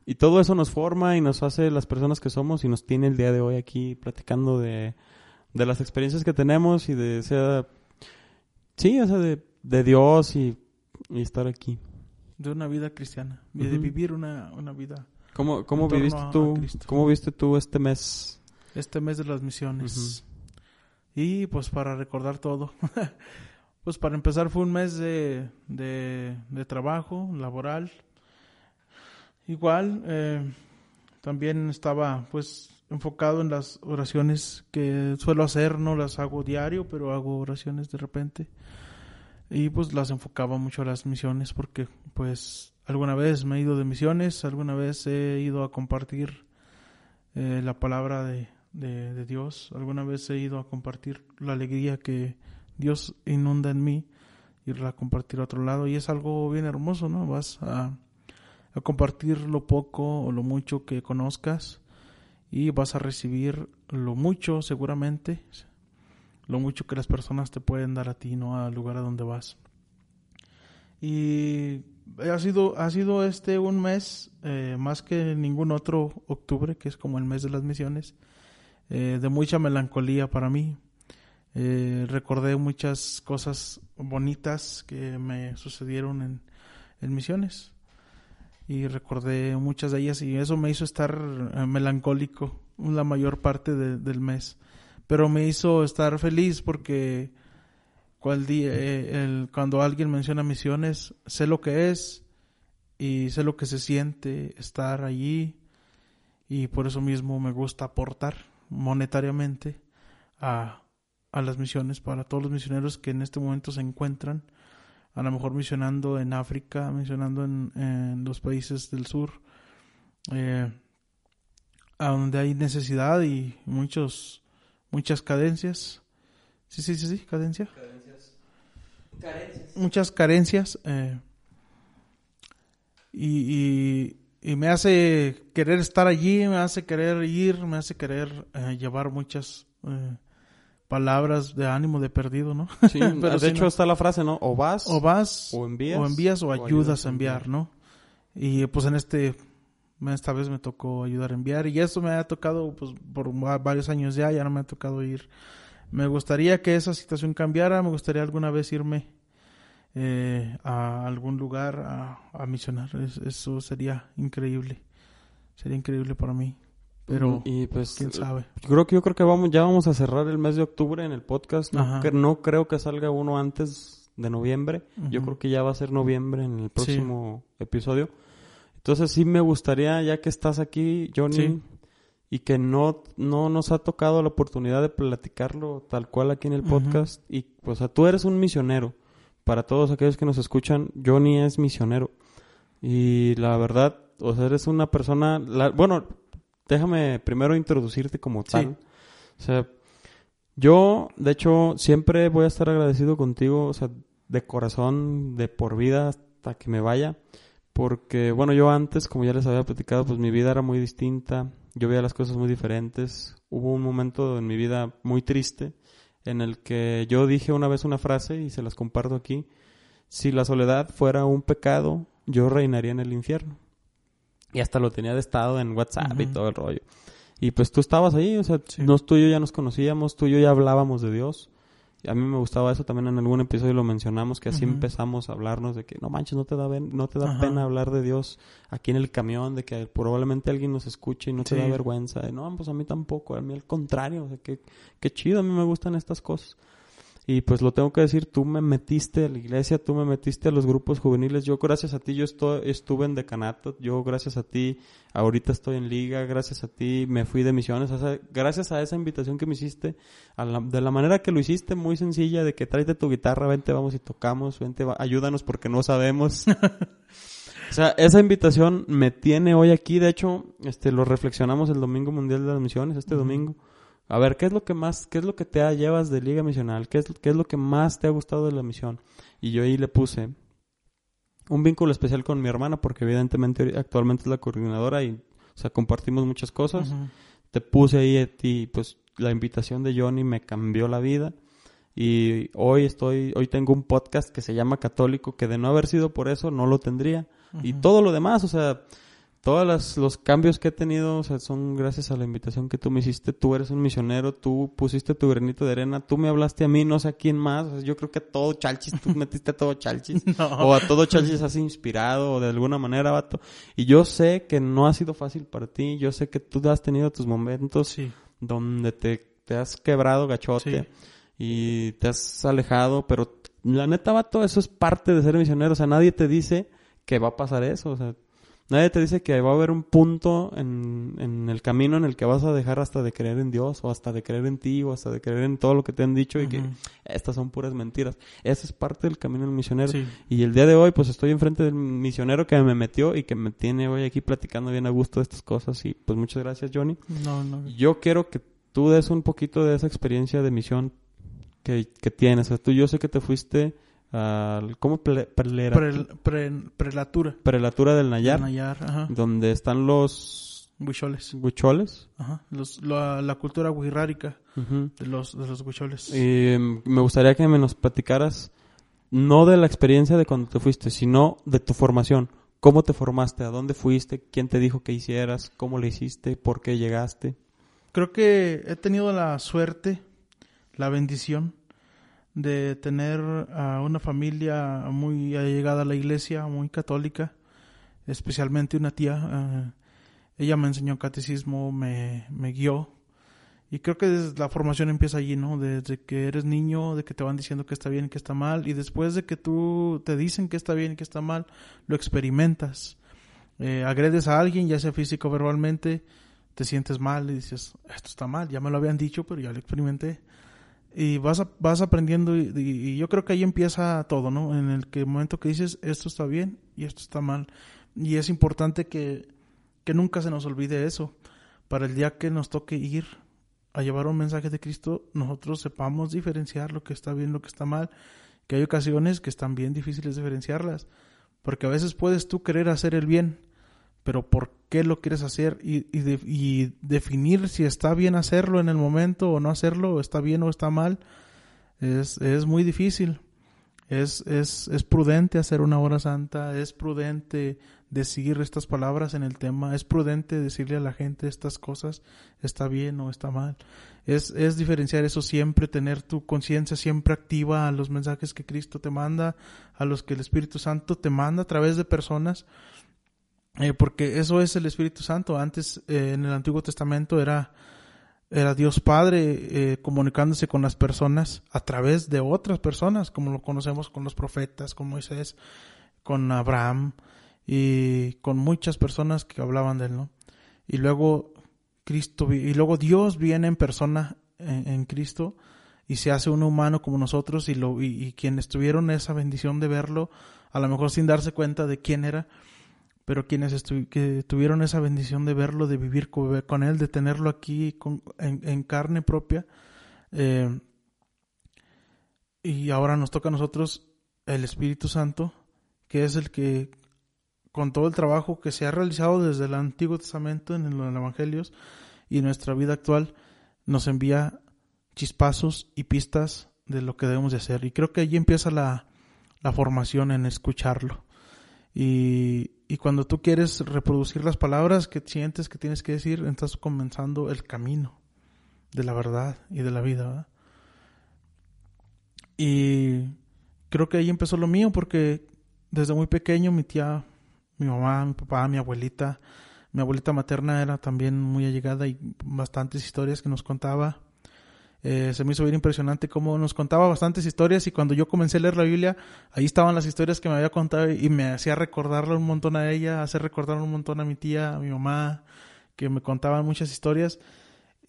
Y todo eso nos forma y nos hace las personas que somos y nos tiene el día de hoy aquí platicando de, de las experiencias que tenemos y de, o sea, sí, o sea, de, de Dios y, y estar aquí. De una vida cristiana. y De vivir una, una vida. ¿Cómo, cómo viviste tú? ¿Cómo viste tú este mes? Este mes de las misiones. Y pues para recordar todo. pues para empezar fue un mes de, de, de trabajo laboral. Igual, eh, también estaba pues enfocado en las oraciones que suelo hacer, no las hago diario, pero hago oraciones de repente. Y pues las enfocaba mucho a las misiones porque pues alguna vez me he ido de misiones, alguna vez he ido a compartir eh, la palabra de, de, Dios, alguna vez he ido a compartir la alegría que Dios inunda en mí, irla a compartir a otro lado y es algo bien hermoso, ¿no? Vas a, a compartir lo poco o lo mucho que conozcas y vas a recibir lo mucho seguramente, lo mucho que las personas te pueden dar a ti, ¿no? Al lugar a donde vas. Y ha sido, ha sido este un mes, eh, más que ningún otro octubre, que es como el mes de las misiones, eh, de mucha melancolía para mí. Eh, recordé muchas cosas bonitas que me sucedieron en, en misiones. Y recordé muchas de ellas y eso me hizo estar eh, melancólico la mayor parte de- del mes. Pero me hizo estar feliz porque cual día, eh, el- cuando alguien menciona misiones, sé lo que es y sé lo que se siente estar allí y por eso mismo me gusta aportar monetariamente a, a las misiones para todos los misioneros que en este momento se encuentran a lo mejor misionando en África, misionando en, en los países del sur, eh, a donde hay necesidad y muchos, muchas cadencias. Sí, sí, sí, sí, cadencia. Muchas carencias. eh, y, y, y me hace querer estar allí, me hace querer ir, me hace querer eh, llevar muchas eh, palabras de ánimo de perdido, ¿no? Sí, Pero de hecho no. está la frase, ¿no? O vas O vas, o envías, o envías o o ayudas, ayudas a enviar, enviar. ¿no? Y pues en este, esta vez me tocó ayudar a enviar y eso me ha tocado pues por va- varios años ya, ya no me ha tocado ir. Me gustaría que esa situación cambiara, me gustaría alguna vez irme eh, a algún lugar a, a misionar, Es- eso sería increíble, sería increíble para mí, pero y pues quién sabe. yo creo que yo creo que vamos ya vamos a cerrar el mes de octubre en el podcast. No, que no creo que salga uno antes de noviembre. Yo creo que ya va a ser noviembre en el próximo episodio. Entonces sí me gustaría ya que estás aquí, Johnny, Sí. y que no no nos ha tocado la oportunidad de platicarlo tal cual aquí en el podcast y pues o sea, tú eres un misionero. Para todos aquellos que nos escuchan, Johnny es misionero. Y la verdad, o sea, eres una persona... la- bueno, déjame primero introducirte como Sí. tal. O sea, yo, de hecho, siempre voy a estar agradecido contigo, o sea, de corazón, de por vida, hasta que me vaya. Porque, bueno, yo antes, como ya les había platicado, pues mi vida era muy distinta. Yo veía las cosas muy diferentes. Hubo un momento en mi vida muy triste en el que yo dije una vez una frase y se las comparto aquí. Si la soledad fuera un pecado, yo reinaría en el infierno. Y hasta lo tenía de estado en WhatsApp y todo el rollo. Y pues tú estabas ahí, o sea, Sí. nos, tú y yo ya nos conocíamos, tú y yo ya hablábamos de Dios. a mí me gustaba eso también en algún episodio lo mencionamos, que así empezamos a hablarnos de que no manches, no te da, no te da pena hablar de Dios aquí en el camión, de que probablemente alguien nos escuche y no te da vergüenza. De, no, pues a mí tampoco, a mí al contrario, o sea, que, qué chido, a mí me gustan estas cosas. Y pues lo tengo que decir, tú me metiste a la iglesia, tú me metiste a los grupos juveniles. Yo gracias a ti, yo estuve en decanato, yo gracias a ti, ahorita estoy en liga, gracias a ti me fui de misiones. O sea, gracias a esa invitación que me hiciste, a la- de la manera que lo hiciste, muy sencilla, de que tráete tu guitarra, vente, vamos y tocamos, vente, va- ayúdanos porque no sabemos. O sea, esa invitación me tiene hoy aquí. De hecho, este, lo reflexionamos el Domingo Mundial de las Misiones, este domingo. A ver, ¿qué es lo que más, qué es lo que te llevas de Liga Misional? ¿Qué es, ¿Qué es lo que más te ha gustado de la misión? Y yo ahí le puse un vínculo especial con mi hermana, porque evidentemente actualmente es la coordinadora y, o sea, compartimos muchas cosas. Te puse ahí a ti, pues, la invitación de Johnny me cambió la vida. Y hoy estoy, hoy tengo un podcast que se llama Católico, que de no haber sido por eso no lo tendría. Y todo lo demás, o sea, todos las- los cambios que he tenido, o sea, son gracias a la invitación que tú me hiciste. Tú eres un misionero, tú pusiste tu granito de arena, tú me hablaste a mí, no sé a quién más. O sea, yo creo que a todo Chalchis, tú metiste a todo Chalchis. No. O a todo Chalchis has inspirado, o de alguna manera, vato. Y yo sé que no ha sido fácil para ti, yo sé que tú has tenido tus momentos Sí. donde te, te has quebrado gachote Sí. y te has alejado, pero la neta, vato, eso es parte de ser misionero. O sea, nadie te dice que va a pasar eso. O sea, nadie te dice que va a haber un punto en, en el camino en el que vas a dejar hasta de creer en Dios, o hasta de creer en ti, o hasta de creer en todo lo que te han dicho y que estas son puras mentiras. Eso es parte del camino del misionero. Sí. Y el día de hoy, pues estoy enfrente del misionero que me metió y que me tiene hoy aquí platicando bien a gusto de estas cosas. Y pues muchas gracias, Johnny. No, no. Yo quiero que tú des un poquito de esa experiencia de misión que, que tienes. O sea, tú, yo sé que te fuiste al... ¿Cómo? Prelera- Pre- pre- prelatura. prelatura del Nayar, Nayar, ajá. donde están los Huicholes. huicholes. Ajá. Los, la, la cultura wixárika Ujú. de los, de los huicholes. Y mm, me gustaría que me nos platicaras no de la experiencia de cuando te fuiste, sino de tu formación. ¿Cómo te formaste? ¿A dónde fuiste? ¿Quién te dijo que hicieras? ¿Cómo le hiciste? ¿Por qué llegaste? Creo que he tenido la suerte, la bendición de tener a una familia muy allegada a la iglesia, muy católica, especialmente una tía. eh, ella me enseñó catecismo, me, me guió. Y creo que la formación empieza allí, ¿no? Desde que eres niño, de que te van diciendo que está bien y que está mal. Y después de que tú te dicen que está bien y que está mal, lo experimentas. Eh, agredes a alguien, ya sea físico o verbalmente, te sientes mal y dices, esto está mal, ya me lo habían dicho, pero ya lo experimenté. Y vas, a- vas aprendiendo y, yo creo que ahí empieza todo, ¿no? En el que momento que dices, esto está bien y esto está mal. Y es importante que, que nunca se nos olvide eso. Para el día que nos toque ir a llevar un mensaje de Cristo, nosotros sepamos diferenciar lo que está bien, lo que está mal. Que hay ocasiones que están bien difíciles diferenciarlas. Porque a veces puedes tú querer hacer el bien, pero por qué lo quieres hacer y, y, de- y definir si está bien hacerlo en el momento o no hacerlo, está bien o está mal, es, es muy difícil. Es, es, es prudente hacer una hora santa, es prudente decir estas palabras en el tema, es prudente decirle a la gente estas cosas, está bien o está mal. Es, es diferenciar eso siempre, tener tu conciencia siempre activa a los mensajes que Cristo te manda, a los que el Espíritu Santo te manda a través de personas. Eh, porque eso es el Espíritu Santo. Antes, eh, en el Antiguo Testamento, era, Dios Padre eh, comunicándose con las personas a través de otras personas, como lo conocemos con los profetas, con Moisés, con Abraham y con muchas personas que hablaban de él. Y luego Cristo, y luego Dios viene en persona en, Cristo y se hace un humano como nosotros y, lo, y quienes tuvieron esa bendición de verlo, a lo mejor sin darse cuenta de quién era, pero quienes que tuvieron esa bendición de verlo, de vivir co- con él, de tenerlo aquí en, carne propia, eh, y ahora nos toca a nosotros el Espíritu Santo, que es el que, con todo el trabajo que se ha realizado desde el Antiguo Testamento en los Evangelios y nuestra vida actual, nos envía chispazos y pistas de lo que debemos de hacer. Y creo que allí empieza la, la formación en escucharlo. Y, y cuando tú quieres reproducir las palabras que sientes que tienes que decir, estás comenzando el camino de la verdad y de la vida. Y creo que ahí empezó lo mío porque desde muy pequeño mi tía, mi mamá, mi papá, mi abuelita, mi abuelita materna era también muy allegada y bastantes historias que nos contaba. Eh, se me hizo bien impresionante cómo nos contaba bastantes historias y cuando yo comencé a leer la Biblia, ahí estaban las historias que me había contado y me hacía recordarle un montón a ella, hacer recordar un montón a mi tía, a mi mamá, que me contaban muchas historias.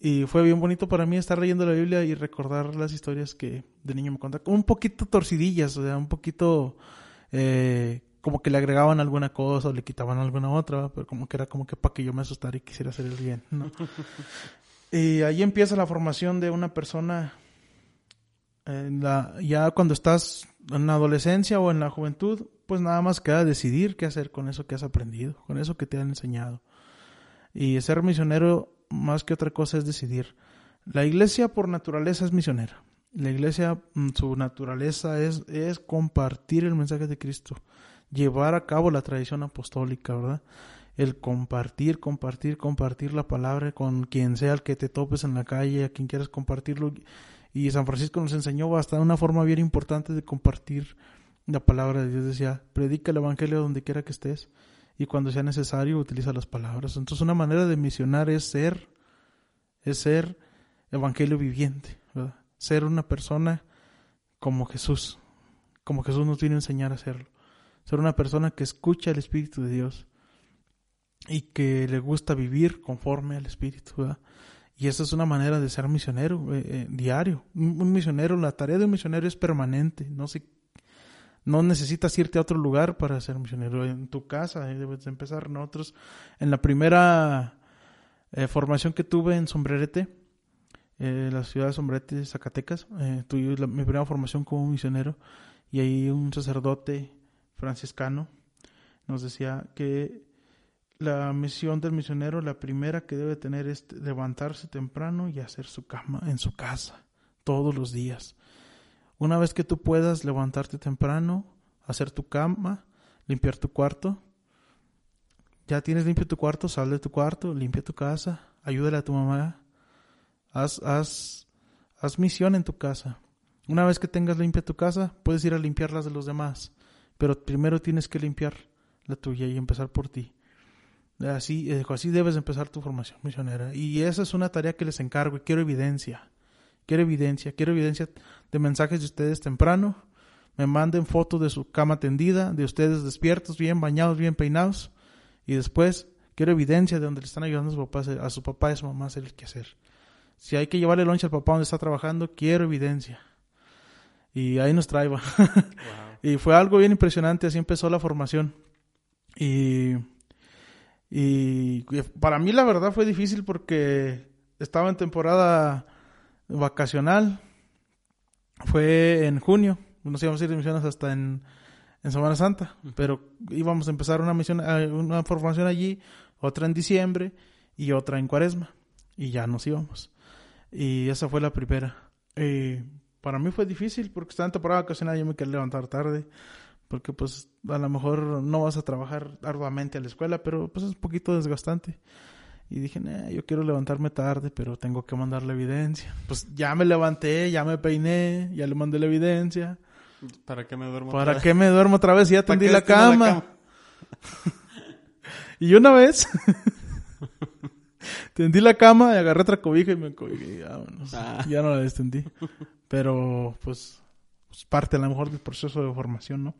Y fue bien bonito para mí estar leyendo la Biblia y recordar las historias que de niño me contaban. Un poquito torcidillas, o sea, un poquito eh, como que le agregaban alguna cosa o le quitaban alguna otra, pero como que era como que para que yo me asustara y quisiera hacer el bien, ¿no? y ahí empieza la formación de una persona. La, ya cuando estás en la adolescencia o en la juventud, pues nada más queda decidir qué hacer con eso que has aprendido, con eso que te han enseñado. Y ser misionero más que otra cosa es decidir. La iglesia por naturaleza es misionera. La iglesia, mm, su naturaleza es, es compartir el mensaje de Cristo, llevar a cabo la tradición apostólica, ¿verdad? El compartir, compartir, compartir la palabra con quien sea el que te topes en la calle, a quien quieras compartirlo. Y San Francisco nos enseñó hasta una forma bien importante de compartir la palabra de Dios. Decía, predica el evangelio donde quiera que estés y cuando sea necesario utiliza las palabras. Entonces una manera de misionar es ser, es ser evangelio viviente, ser una persona como Jesús, como Jesús nos viene a enseñar a hacerlo. Ser una persona que escucha el Espíritu de Dios y que le gusta vivir conforme al Espíritu. Y esa es una manera de ser misionero eh, eh, diario. Un, misionero, la tarea de un misionero es permanente, no se no necesitas irte a otro lugar para ser misionero. En tu casa debes empezar. Nosotros, en la primera eh, formación que tuve en Sombrerete, eh, la ciudad de Sombrerete, Zacatecas, tuve mi primera formación como misionero. Y ahí un sacerdote franciscano nos decía que la misión del misionero, la primera que debe tener es levantarse temprano y hacer su cama en su casa todos los días. Una vez que tú puedas levantarte temprano, hacer tu cama, limpiar tu cuarto, ya tienes limpio tu cuarto, sal de tu cuarto, limpia tu casa, ayúdale a tu mamá, haz, haz, haz misión en tu casa. Una vez que tengas limpia tu casa, puedes ir a limpiar las de los demás, pero primero tienes que limpiar la tuya y empezar por ti. Así, eh, así debes empezar tu formación misionera. Y esa es una tarea que les encargo y quiero evidencia. Quiero evidencia, quiero evidencia de mensajes de ustedes temprano. Me manden fotos de su cama tendida, de ustedes despiertos, bien bañados, bien peinados. Y después quiero evidencia de donde le están ayudando a su papá, a su papá y a su mamá a hacer el quehacer. Si hay que llevarle lonche al papá donde está trabajando, quiero evidencia. Y ahí nos trae. y fue algo bien impresionante, así empezó la formación. Y, y para mí la verdad fue difícil porque estaba en temporada vacacional. Fue en junio. Nos íbamos a ir de misiones hasta en, en Semana Santa. Pero íbamos a empezar una misión, eh, una formación allí, otra en diciembre y otra en cuaresma. Y ya nos íbamos. Y esa fue la primera. para mí fue difícil porque estaba en temporada vacacional y yo me quería levantar tarde. Porque pues a lo mejor no vas a trabajar arduamente a la escuela, pero pues es un poquito desgastante. Y dije, yo quiero levantarme tarde, pero tengo que mandar la evidencia. Pues ya me levanté, ya me peiné, ya le mandé la evidencia. ¿Para qué me duermo ¿Para otra qué me duermo otra vez? Ya tendí la cama. y una vez tendí la cama y agarré otra cobija y me cobijé. Ah. Ya no la destendí. Pero pues, pues, parte a lo mejor del proceso de formación, ¿no?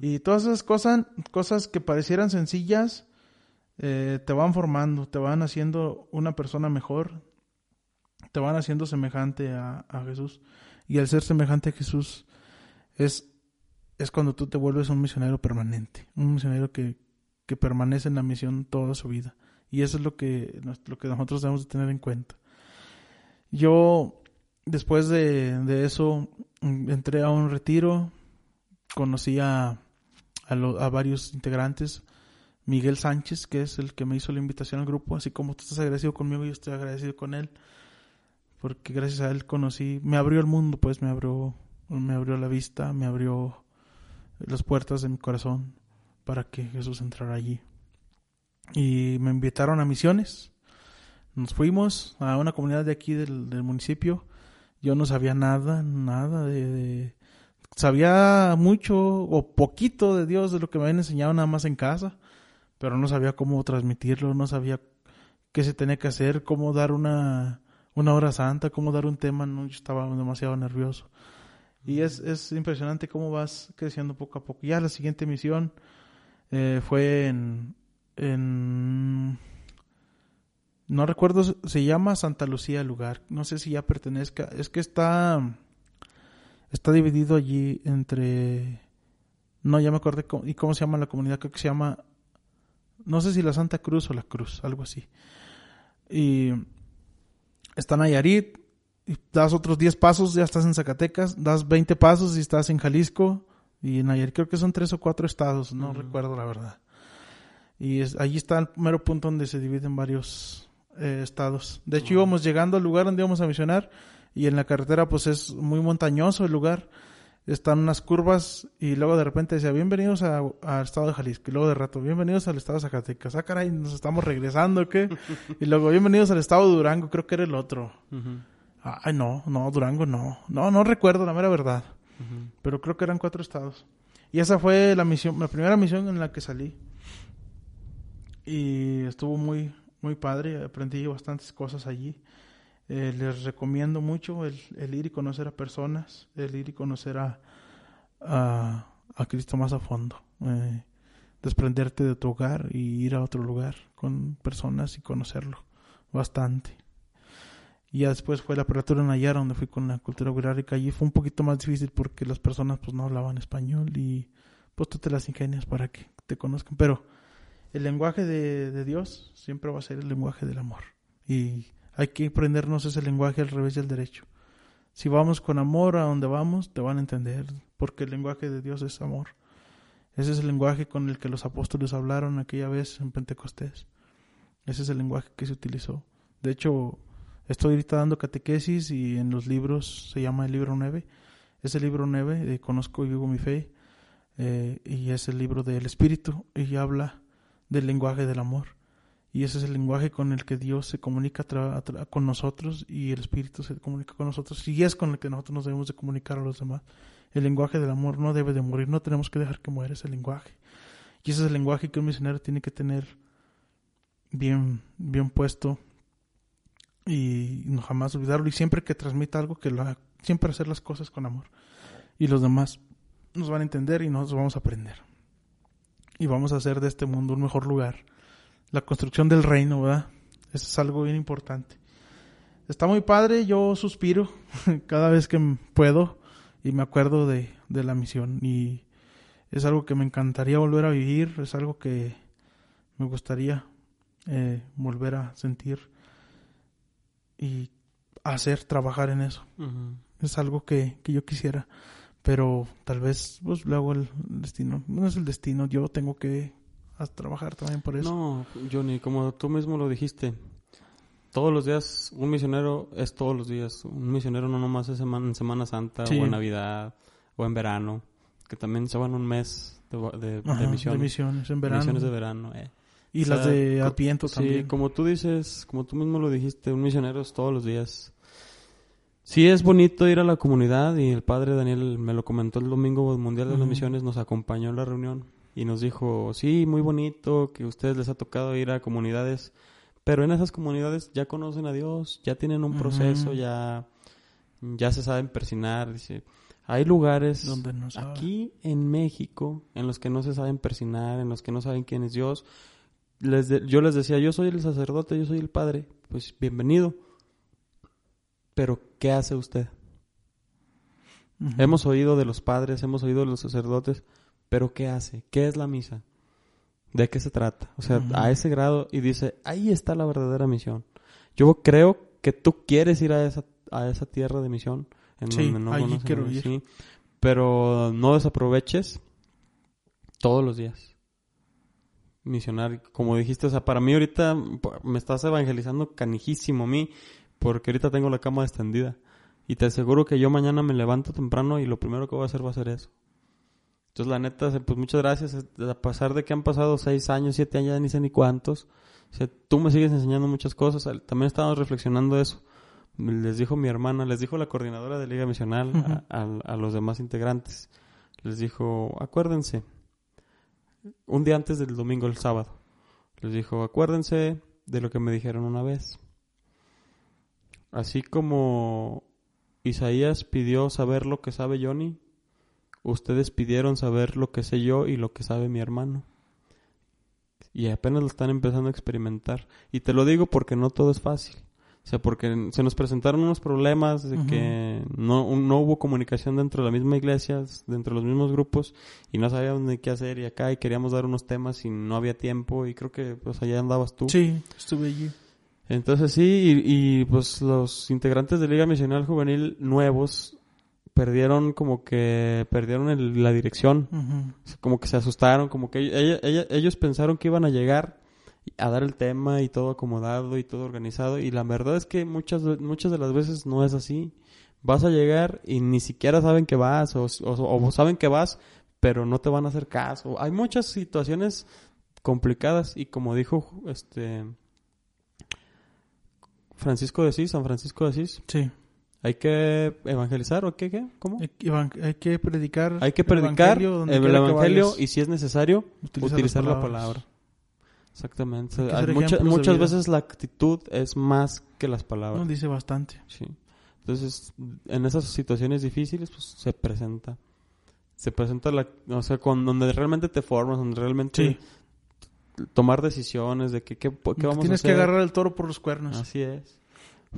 Y todas esas cosas, cosas que parecieran sencillas, eh, te van formando, te van haciendo una persona mejor, te van haciendo semejante a, Jesús. Y al ser semejante a Jesús es, es cuando tú te vuelves un misionero permanente, un misionero que, que permanece en la misión toda su vida. Y eso es lo que, lo que nosotros debemos de tener en cuenta. Yo, después de, de eso, entré a un retiro, conocí a, a, a varios integrantes Miguel Sánchez, que es el que me hizo la invitación al grupo, así como tú estás agradecido conmigo, yo estoy agradecido con él, porque gracias a él conocí, me abrió el mundo, pues me abrió, me abrió la vista, me abrió las puertas de mi corazón para que Jesús entrara allí. Y me invitaron a misiones. Nos fuimos a una comunidad de aquí del, del municipio Yo no sabía nada, nada de, de- Sabía mucho o poquito de Dios, de lo que me habían enseñado nada más en casa, pero no sabía cómo transmitirlo, no sabía qué se tenía que hacer, cómo dar una, una hora santa, cómo dar un tema, no, yo estaba demasiado nervioso. Y es, es impresionante cómo vas creciendo poco a poco. Ya la siguiente misión eh, fue en, en... No recuerdo, se llama Santa Lucía el lugar. No sé si ya pertenezca. Es que está... Está dividido allí entre... No, ya me acordé. cómo- ¿Y cómo se llama la comunidad? Creo que se llama... No sé si la Santa Cruz o la Cruz, algo así. Y está Nayarit, y das otros 10 pasos, ya estás en Zacatecas, das 20 pasos y estás en Jalisco, y en Nayarit creo que son tres o cuatro estados, no recuerdo la verdad. Y es, allí está el mero punto donde se dividen varios eh, estados. De hecho, íbamos llegando al lugar donde íbamos a misionar, y en la carretera pues es muy montañoso el lugar. Están unas curvas y luego de repente decía, bienvenidos al estado de Jalisco. Y luego de rato, bienvenidos al estado de Zacatecas. Ah, caray, nos estamos regresando, ¿qué? y luego, bienvenidos al estado de Durango, creo que era el otro. Ay, no, no, Durango no. No, no recuerdo la mera verdad. Pero creo que eran cuatro estados. Y esa fue la misión, la primera misión en la que salí. Y estuvo muy, muy padre. Aprendí bastantes cosas allí. Eh, les recomiendo mucho el, ir y conocer a personas, el ir y conocer a, a, Cristo más a fondo. Eh, desprenderte de tu hogar y ir a otro lugar con personas y conocerlo bastante. Y ya después fue la apertura en Nayara, donde fui con la cultura wixárika. Allí fue un poquito más difícil porque las personas pues no hablaban español y pues tú te las ingenias para que te conozcan. Pero el lenguaje de, de Dios siempre va a ser el lenguaje del amor. Y hay que aprendernos ese lenguaje al revés al derecho. Si vamos con amor a donde vamos, te van a entender, porque el lenguaje de Dios es amor. Ese es el lenguaje con el que los apóstoles hablaron aquella vez en Pentecostés. Ese es el lenguaje que se utilizó. De hecho, estoy ahorita dando catequesis y en los libros se llama el libro 9. Es el libro 9 de Conozco y vivo mi fe. eh, y es el libro del Espíritu y habla del lenguaje del amor. Y ese es el lenguaje con el que Dios se comunica con nosotros y el Espíritu se comunica con nosotros. Y es con el que nosotros nos debemos de comunicar a los demás. El lenguaje del amor no debe de morir, no tenemos que dejar que muera ese lenguaje. Y ese es el lenguaje que un misionero tiene que tener bien, bien puesto y no jamás olvidarlo. Y siempre que transmita algo, que lo haga. siempre hacer las cosas con amor. Y los demás nos van a entender y nos vamos a aprender. Y vamos a hacer de este mundo un mejor lugar. La construcción del reino, ¿verdad? Eso es algo bien importante. Está muy padre, yo suspiro cada vez que puedo y me acuerdo de, de la misión. Y es algo que me encantaría volver a vivir, es algo que me gustaría eh, volver a sentir y hacer, trabajar en eso. Es algo que, que yo quisiera, pero tal vez pues luego el destino, no es el destino, yo tengo que trabajar también por eso. No, Johnny, como tú mismo lo dijiste, todos los días, un misionero es todos los días. Un misionero no nomás es semana, en Semana Santa Sí. o en Navidad o en verano, que también se van un mes de, va- de, misiones. misiones en verano. Misiones de verano, eh. y O sea, las de Adviento Sí, también. como tú dices, como tú mismo lo dijiste, un misionero es todos los días. Sí, es bonito ir a la comunidad y el padre Daniel me lo comentó el domingo mundial de las misiones, nos acompañó en la reunión y nos dijo, sí, muy bonito que a ustedes les ha tocado ir a comunidades, pero en esas comunidades ya conocen a Dios, ya tienen un proceso, ya, ya se saben persinar, dice. Hay lugares Donde no aquí en México en los que no se saben persinar, en los que no saben quién es Dios. Les de- yo les decía, yo soy el sacerdote, yo soy el padre. Pues bienvenido. Pero, ¿qué hace usted? Hemos oído de los padres, hemos oído de los sacerdotes, pero ¿qué hace? ¿Qué es la misa? ¿De qué se trata? O sea, a ese grado y dice, ahí está la verdadera misión. Yo creo que tú quieres ir a esa, a esa tierra de misión. En Sí, donde no allí quiero ir. sí. Pero no desaproveches todos los días. Misionar, como dijiste, o sea, para mí ahorita me estás evangelizando canijísimo a mí, porque ahorita tengo la cama extendida. Y te aseguro que yo mañana me levanto temprano y lo primero que voy a hacer va a ser eso. Entonces, la neta, pues muchas gracias. A pesar de que han pasado seis años, siete años, ya ni sé ni cuántos. O sea, tú me sigues enseñando muchas cosas. También estábamos reflexionando eso. les dijo mi hermana, les dijo la coordinadora de Liga Misional a, a- a los demás integrantes. Les dijo, acuérdense, un día antes del domingo, el sábado, les dijo, acuérdense de lo que me dijeron una vez. Así como Isaías pidió saber lo que sabe Johnny, ustedes pidieron saber lo que sé yo y lo que sabe mi hermano. Y apenas lo están empezando a experimentar. Y te lo digo porque no todo es fácil. O sea, porque se nos presentaron unos problemas de que no, no hubo comunicación dentro de la misma iglesia, dentro de los mismos grupos, y no sabíamos ni qué hacer, y acá, y queríamos dar unos temas y no había tiempo, y creo que pues allá andabas tú. Sí, estuve allí. Entonces sí, y, y, pues los integrantes de Liga Misional Juvenil nuevos perdieron como que, perdieron el- la dirección, como que se asustaron, como que ella- ella- ellos pensaron que iban a llegar a dar el tema y todo acomodado y todo organizado y la verdad es que muchas muchas de las veces no es así. Vas a llegar y ni siquiera saben que vas o, o- o saben que vas, pero no te van a hacer caso. Hay muchas situaciones complicadas y como dijo este Francisco de Asís, San Francisco de Asís, Sí. hay que evangelizar o qué qué, ¿cómo? Hay que hay que predicar. Hay que el predicar el evangelio evangelio, que vayas. y si es necesario Utilizar utilizar, la palabra. Exactamente. Hay que Hay mucha- muchas veces la actitud es más que las palabras. Nos dice bastante. Sí. Entonces, en esas situaciones difíciles, pues se presenta. Se presenta la, o sea, con donde realmente te formas, donde realmente tomar decisiones de que qué, qué vamos Tienes a hacer. que agarrar el toro por los cuernos. Así es.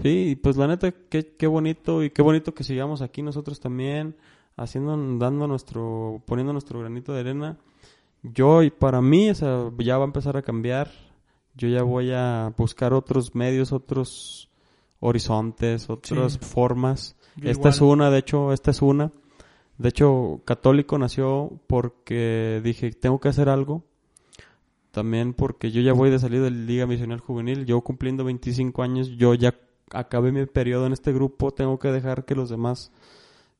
Sí, pues la neta, qué, qué bonito y qué bonito que sigamos aquí nosotros también, haciendo, dando nuestro, poniendo nuestro granito de arena. Yo, y para mí, o sea, ya va a empezar a cambiar. Yo ya voy a buscar otros medios, otros horizontes, otras Sí. formas. Yo Esta es igual. una, de hecho, esta es una. De hecho, católico nació porque dije, tengo que hacer algo. También porque yo ya voy de salir de la Liga Misional Juvenil. Yo cumpliendo 25 años, yo ya acabé mi periodo en este grupo. Tengo que dejar que los demás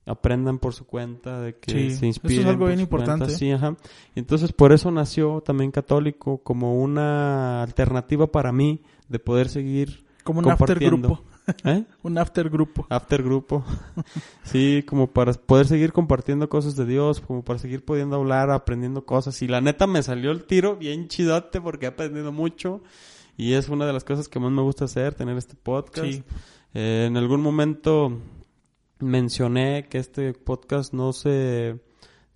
aprendan por su cuenta, de que Sí, se eso es inspiren. algo bien cuenta. importante. Sí, ajá. Y Entonces, por eso nació también católico como una alternativa para mí de poder seguir Como un after grupo. ¿Eh? Un after grupo. After grupo. sí, como para poder seguir compartiendo cosas de Dios, como para seguir pudiendo hablar, aprendiendo cosas. Y la neta me salió el tiro bien chidote porque he aprendido mucho. Y es una de las cosas que más me gusta hacer, tener este podcast. Sí. Eh, en algún momento mencioné que este podcast no se...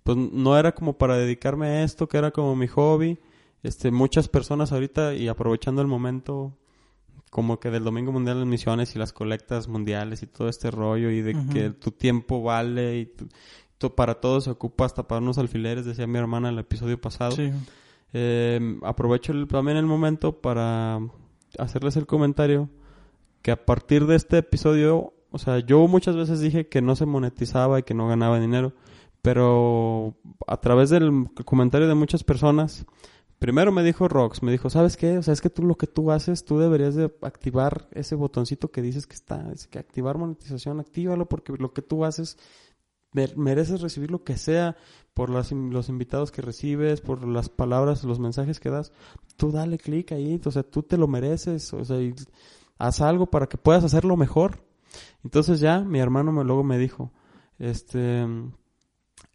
Pues no era como para dedicarme a esto, que era como mi hobby. Este, muchas personas ahorita, y aprovechando el momento como que del Domingo Mundial de Misiones y las colectas mundiales y todo este rollo y de que tu tiempo vale y tu- tu- para todo se ocupa hasta para unos alfileres, decía mi hermana en el episodio pasado. Sí. Eh, aprovecho el- también el momento para hacerles el comentario que a partir de este episodio, o sea, yo muchas veces dije que no se monetizaba y que no ganaba dinero, pero a través del comentario de muchas personas, primero me dijo Rox, me dijo, ¿sabes qué? O sea, es que tú lo que tú haces, tú deberías de activar ese botoncito que dices que está, es que activar monetización, actívalo porque lo que tú haces mer- mereces recibir lo que sea por las los invitados que recibes, por las palabras, los mensajes que das. Tú dale clic ahí, o sea, tú te lo mereces, o sea, haz algo para que puedas hacerlo mejor. Entonces ya mi hermano me luego me dijo, este,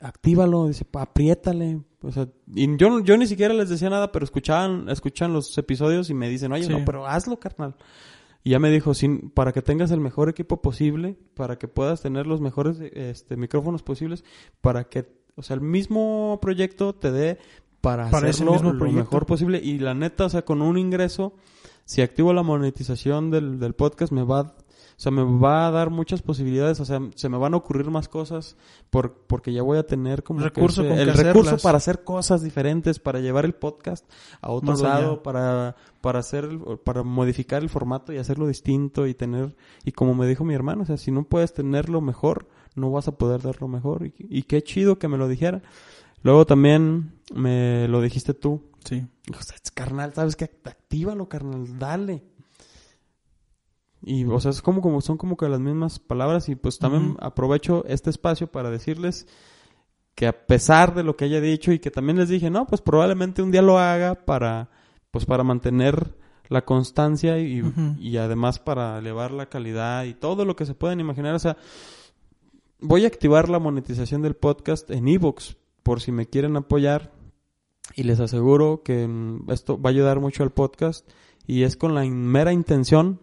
actívalo, dice, apriétale, o sea, y yo, yo ni siquiera les decía nada, pero escuchaban, escuchan los episodios y me dicen, oye, Sí. no, pero hazlo, carnal. Y ya me dijo, sin, para que tengas el mejor equipo posible, para que puedas tener los mejores este, micrófonos posibles, para que, o sea, el mismo proyecto te dé para, Para hacerlo mismo lo proyecto. mejor posible. Y la neta, o sea, con un ingreso, si activo la monetización del, del podcast, me va, o sea, me va a dar muchas posibilidades, o sea, se me van a ocurrir más cosas por, porque ya voy a tener como que Recurso ese- el recurso hacerlas. para hacer cosas diferentes, para llevar el podcast a otro Más allá. lado, para, para hacer, para modificar el formato y hacerlo distinto y tener, y como me dijo mi hermano, o sea, si no puedes tenerlo mejor, no vas a poder darlo mejor. Y, y qué chido que me lo dijera. Luego también me lo dijiste tú. Sí. O sea, es carnal, ¿sabes qué? Actívalo, carnal, dale. Y, o sea, es como, como, son como que las mismas palabras y pues también aprovecho este espacio para decirles que a pesar de lo que haya dicho y que también les dije, no, pues probablemente un día lo haga para, pues para mantener la constancia y, y además para elevar la calidad y todo lo que se puedan imaginar. O sea, voy a activar la monetización del podcast en Evox por si me quieren apoyar. Y les aseguro que mm, esto va a ayudar mucho al podcast y es con la mera intención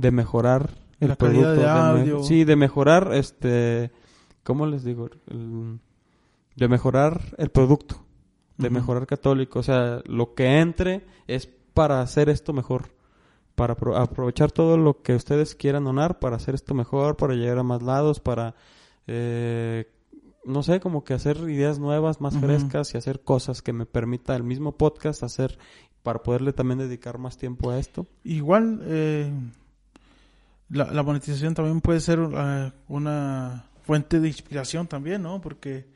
de mejorar el La producto, de sí, de mejorar este, ¿cómo les digo? El- de mejorar el producto, de mejorar católico, o sea, lo que entre es para hacer esto mejor, para apro- aprovechar todo lo que ustedes quieran donar para hacer esto mejor, para llegar a más lados, para eh, no sé, como que hacer ideas nuevas, más frescas y hacer cosas que me permita el mismo podcast hacer para poderle también dedicar más tiempo a esto. Igual, eh, la, la monetización también puede ser eh, una fuente de inspiración también, ¿no? Porque,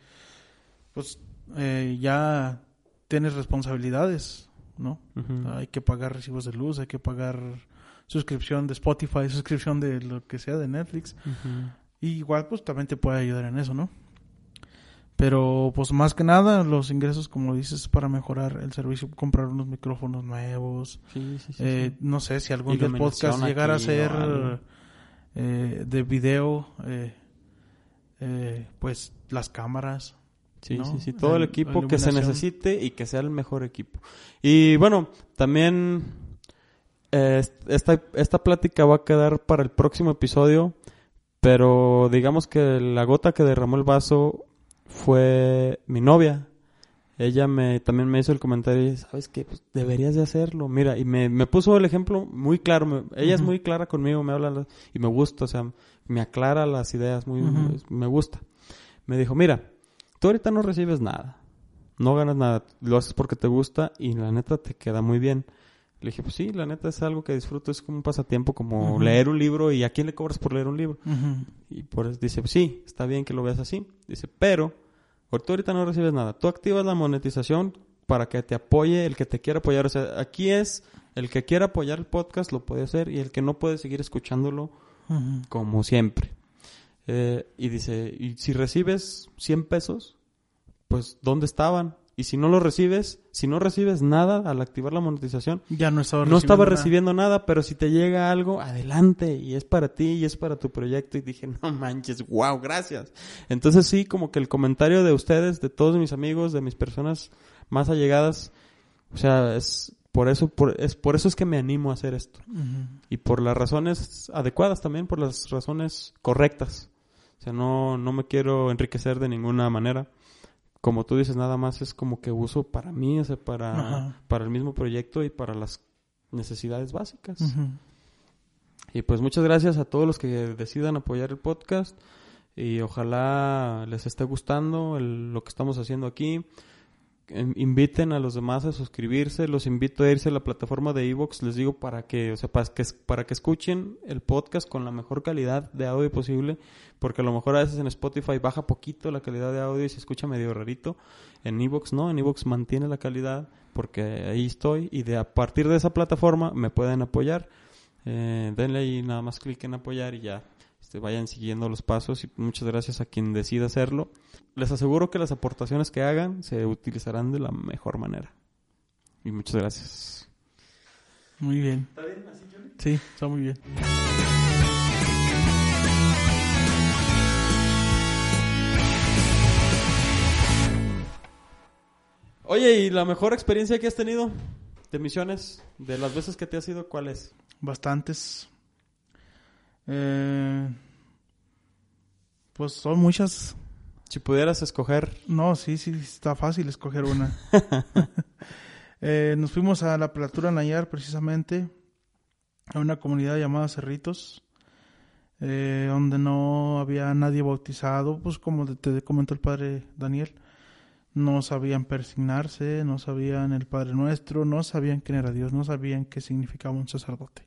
pues, eh, ya tienes responsabilidades, ¿no? Hay que pagar recibos de luz, hay que pagar suscripción de Spotify, suscripción de lo que sea de Netflix. Y igual, pues, también te puede ayudar en eso, ¿no? Pero, pues, más que nada, los ingresos, como dices, para mejorar el servicio, comprar unos micrófonos nuevos, Sí, sí, sí, eh, sí. no sé si algún día el podcast llegara a ser eh, de video, eh, eh, pues las cámaras. Sí, ¿no? sí, sí, todo el El- equipo que se necesite y que sea el mejor equipo. Y bueno, también eh, esta, esta plática va a quedar para el próximo episodio, pero digamos que la gota que derramó el vaso fue mi novia. Ella me también me hizo el comentario, y, ¿sabes qué? Pues deberías de hacerlo. Mira, y me, me puso el ejemplo muy claro. me- ella es muy clara conmigo, me habla la- y me gusta, o sea, me aclara las ideas, muy, me gusta. Me dijo, mira, tú ahorita no recibes nada, no ganas nada, lo haces porque te gusta y la neta te queda muy bien. Le dije, pues sí, la neta es algo que disfruto, es como un pasatiempo, como leer un libro y ¿a quién le cobras por leer un libro? Y por eso dice, sí, está bien que lo veas así. Dice, pero, tú ahorita no recibes nada. Tú activas la monetización para que te apoye el que te quiera apoyar. O sea, aquí es el que quiera apoyar el podcast lo puede hacer y el que no puede seguir escuchándolo como siempre. Eh, y dice, y si recibes 100 pesos, pues ¿dónde estaban? Y si no lo recibes, si no recibes nada al activar la monetización, Ya no estaba no estaba recibiendo nada, pero si te llega algo, adelante, y es para ti, y es para tu proyecto, y dije, no manches, wow, gracias. Entonces sí, como que el comentario de ustedes, de todos mis amigos, de mis personas más allegadas, o sea, es por eso, por, es por eso es que me animo a hacer esto. Y por las razones adecuadas también, por las razones correctas. O sea, no, no me quiero enriquecer de ninguna manera. Como tú dices, nada más es como que uso para mí, o sea, para, Ajá. para el mismo proyecto y para las necesidades básicas. Y pues muchas gracias a todos los que decidan apoyar el podcast y ojalá les esté gustando el- lo que estamos haciendo aquí. Em, Inviten a los demás a suscribirse, los invito a irse a la plataforma de Evox, les digo para que, o sea, para que, para que escuchen el podcast con la mejor calidad de audio posible, porque a lo mejor a veces en Spotify baja poquito la calidad de audio y se escucha medio rarito. En Evox no, en Evox mantiene la calidad porque ahí estoy y de a partir de esa plataforma me pueden apoyar. Eh, denle ahí nada más clic en apoyar y ya este, vayan siguiendo los pasos y muchas gracias a quien decida hacerlo. Les aseguro que las aportaciones que hagan se utilizarán de la mejor manera. Y muchas gracias. Muy bien. ¿Está bien así, Juli? Sí, está muy bien. Oye, ¿y la mejor experiencia que has tenido de misiones? De las veces que te has ido, ¿cuál es? Bastantes. Eh, pues son muchas. Si pudieras escoger, No, sí, sí, está fácil escoger una. Eh, nos fuimos a la Platura Nayar, precisamente, a una comunidad llamada Cerritos, eh, donde no había nadie bautizado, pues como te comentó el padre Daniel, no sabían persignarse, no sabían el Padre Nuestro, no sabían quién era Dios, no sabían qué significaba un sacerdote.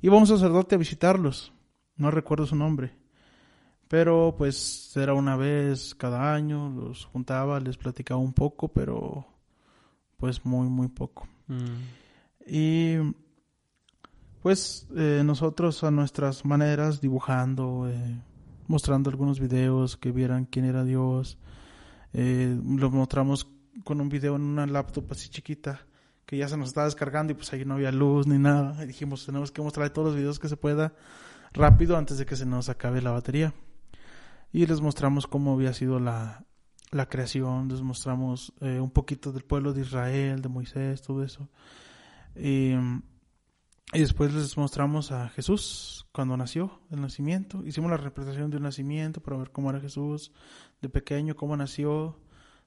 Iba un sacerdote a visitarlos, no recuerdo su nombre, pero pues era una vez cada año, los juntaba, les platicaba un poco, pero pues muy, muy poco. mm, Y pues eh, nosotros a nuestras maneras, dibujando, eh, mostrando algunos videos que vieran quién era Dios, eh, lo mostramos con un video en una laptop así chiquita que ya se nos estaba descargando y pues ahí no había luz ni nada. Y dijimos, tenemos que mostrar todos los videos que se pueda rápido antes de que se nos acabe la batería. Y les mostramos cómo había sido la, la creación, les mostramos eh, un poquito del pueblo de Israel, de Moisés, todo eso. Y, y después les mostramos a Jesús cuando nació, el nacimiento. Hicimos la representación de un nacimiento para ver cómo era Jesús de pequeño, cómo nació,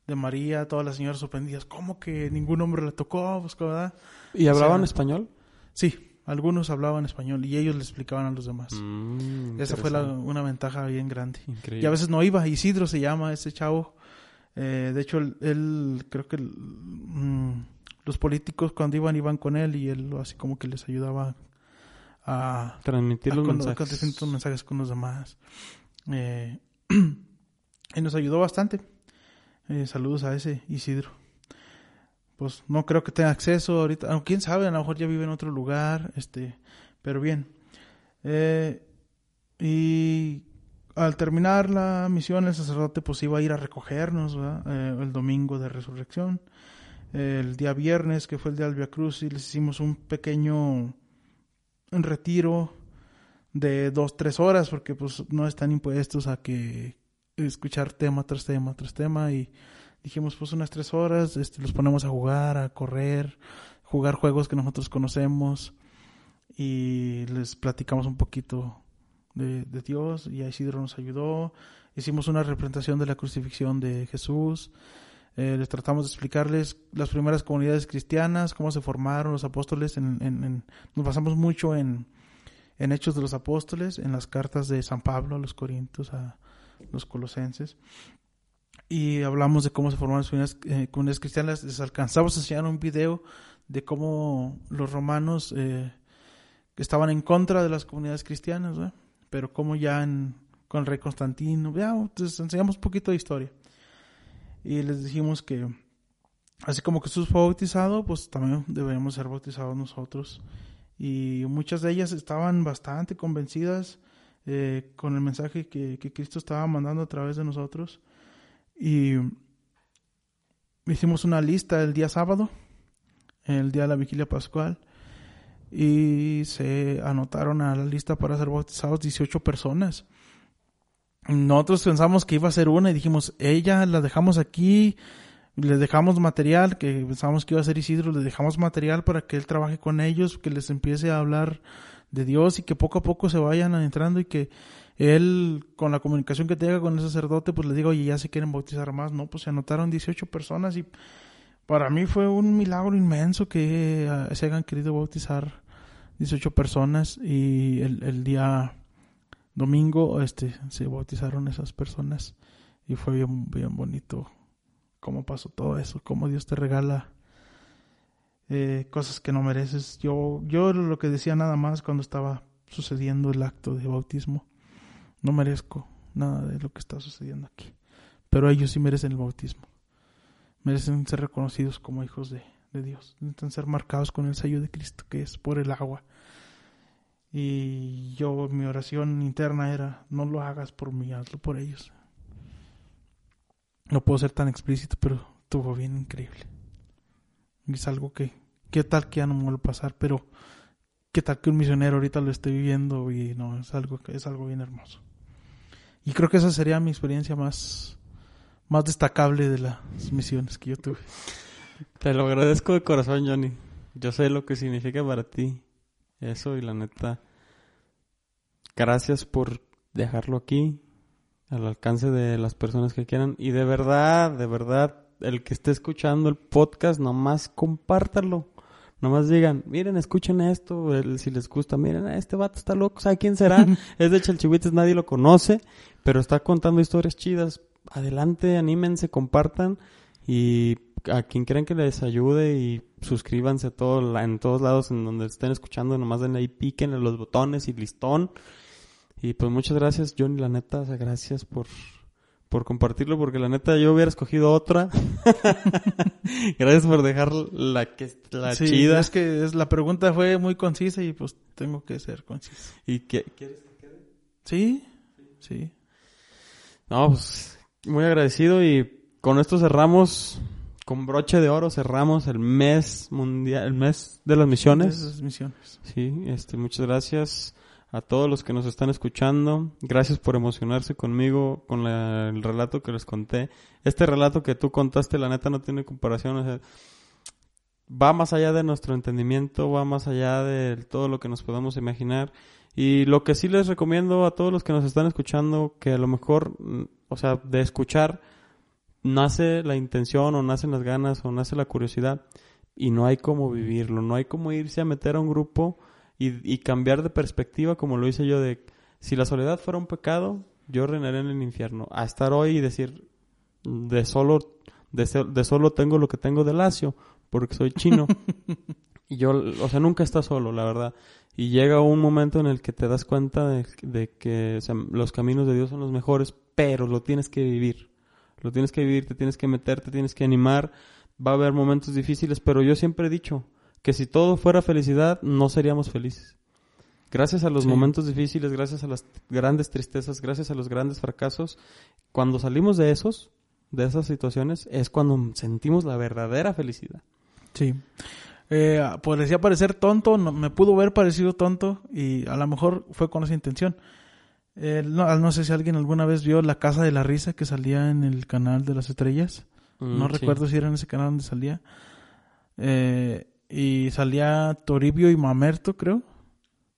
de María, todas las señoras sorprendidas, ¿cómo que ningún hombre la tocó? Pues, ¿verdad? ¿Y hablaban O sea, español? Sí, algunos hablaban español y ellos le explicaban a los demás. Mm, Esa fue la, una ventaja bien grande. Increíble. Y a veces no iba. Isidro se llama ese chavo. Eh, de hecho, él, él- creo que mm, los políticos cuando iban iban con él y él así como que les ayudaba a, Transmitir a los con- mensajes. con distintos mensajes con los demás. Eh, y nos ayudó bastante. Eh, saludos a ese Isidro. Pues no creo que tenga acceso ahorita. Aunque quién sabe, a lo mejor ya vive en otro lugar. Este, pero bien. Eh, y al terminar la misión, el sacerdote pues iba a ir a recogernos. Eh, el domingo de resurrección. El día viernes, que fue el día del Via Cruz, y les hicimos un pequeño retiro de dos, tres horas, porque pues no están impuestos a que escuchar tema tras tema tras tema y dijimos pues unas tres horas, este, los ponemos a jugar, a correr, jugar juegos que nosotros conocemos y les platicamos un poquito de, de Dios y a Isidro nos ayudó, hicimos una representación de la crucifixión de Jesús, eh, les tratamos de explicarles las primeras comunidades cristianas, cómo se formaron los apóstoles, en, en- en- nos basamos mucho en, en Hechos de los Apóstoles, en las cartas de San Pablo a los Corintios, a los Colosenses, y hablamos de cómo se formaron las eh, comunidades cristianas, les alcanzamos a enseñar un video de cómo los romanos eh, estaban en contra de las comunidades cristianas, pero cómo ya con el rey Constantino, ya, les enseñamos un poquito de historia y les dijimos que así como Jesús fue bautizado, pues también deberíamos ser bautizados nosotros. Y muchas de ellas estaban bastante convencidas eh, con el mensaje que, que Cristo estaba mandando a través de nosotros. Y hicimos una lista el día sábado, el día de la vigilia pascual, y se anotaron a la lista para ser bautizados 18 personas. Nosotros pensamos que iba a ser una y dijimos, ella la dejamos aquí, le dejamos material, que pensábamos que iba a ser Isidro, le dejamos material para que él trabaje con ellos, que les empiece a hablar de Dios y que poco a poco se vayan entrando y que él, con la comunicación que tenga con el sacerdote, pues le diga, oye, ya se quieren bautizar más, ¿no? Pues se anotaron 18 personas y para mí fue un milagro inmenso que eh, se hayan querido bautizar 18 personas y el, día domingo este se bautizaron esas personas y fue bien, bien bonito cómo pasó todo eso, cómo Dios te regala eh, cosas que no mereces. Yo, yo lo que decía nada más cuando estaba sucediendo el acto de bautismo. No merezco nada de lo que está sucediendo aquí. Pero ellos sí merecen el bautismo. Merecen ser reconocidos como hijos de, Dios. Necesitan ser marcados con el sello de Cristo, que es por el agua. Y yo, mi oración interna era, no lo hagas por mí, hazlo por ellos. No puedo ser tan explícito, pero estuvo bien increíble. Es algo que, qué tal que ya no me vuelve a pasar, pero qué tal que un misionero ahorita lo esté viviendo y no, es algo, es algo bien hermoso. Y creo que esa sería mi experiencia más, más destacable de las misiones que yo tuve. Te lo agradezco de corazón, Johnny. Yo sé lo que significa para ti eso y la neta. Gracias por dejarlo aquí, al alcance de las personas que quieran. Y de verdad, de verdad, el que esté escuchando el podcast, nomás compártalo. Nomás digan, miren, escuchen esto, el- si les gusta, miren, este vato está loco, ¿sabe quién será? es de Chalchihuites, nadie lo conoce, pero está contando historias chidas. Adelante, anímense, compartan y a quien quieran que les ayude y suscríbanse a todo, la- en todos lados en donde estén escuchando, nomás denle ahí, píquenle los botones y listón. Y pues muchas gracias, Johnny, la neta, gracias por, por compartirlo, porque la neta yo hubiera escogido otra. gracias por dejar la que la Sí, chida. Es que es, la pregunta fue muy concisa y pues tengo que ser conciso. ¿Y qué, quieres? Sí, sí. No, pues muy agradecido y con esto cerramos con broche de oro cerramos el mes mundial, el mes de las misiones. Esas misiones. Sí, este, muchas gracias a todos los que nos están escuchando. Gracias por emocionarse conmigo con el relato que les conté. Este relato que tú contaste, la neta, no tiene comparación. va más allá de nuestro entendimiento, va más allá de todo lo que nos podamos imaginar. Y lo que sí les recomiendo a todos los que nos están escuchando, que a lo mejor, mm, o sea, de escuchar, nace la intención o nacen las ganas o nace la curiosidad y no hay cómo vivirlo, no hay cómo irse a meter a un grupo y, y cambiar de perspectiva como lo hice yo de si la soledad fuera un pecado, yo reinaré en el infierno, a estar hoy y decir de solo de, de solo tengo lo que tengo de lacio porque soy chino y yo, o sea, nunca estás solo, la verdad. Y llega un momento en el que te das cuenta de, de que o sea, los caminos de Dios son los mejores, pero lo tienes que vivir. Lo tienes que vivir, te tienes que meter, te tienes que animar. Va a haber momentos difíciles, pero yo siempre he dicho que si todo fuera felicidad, no seríamos felices. Gracias a los Sí. momentos difíciles, gracias a las grandes tristezas, gracias a los grandes fracasos, cuando salimos de esos, de esas situaciones, es cuando sentimos la verdadera felicidad. Sí. Eh, parecía parecer tonto, no- me pudo ver parecido tonto y a lo mejor fue con esa intención. Eh, no, no sé si alguien alguna vez vio La Casa de la Risa que salía en el canal de las estrellas. No Mm, sí. recuerdo si era en ese canal donde salía. Eh, y salía Toribio y Mamerto, creo.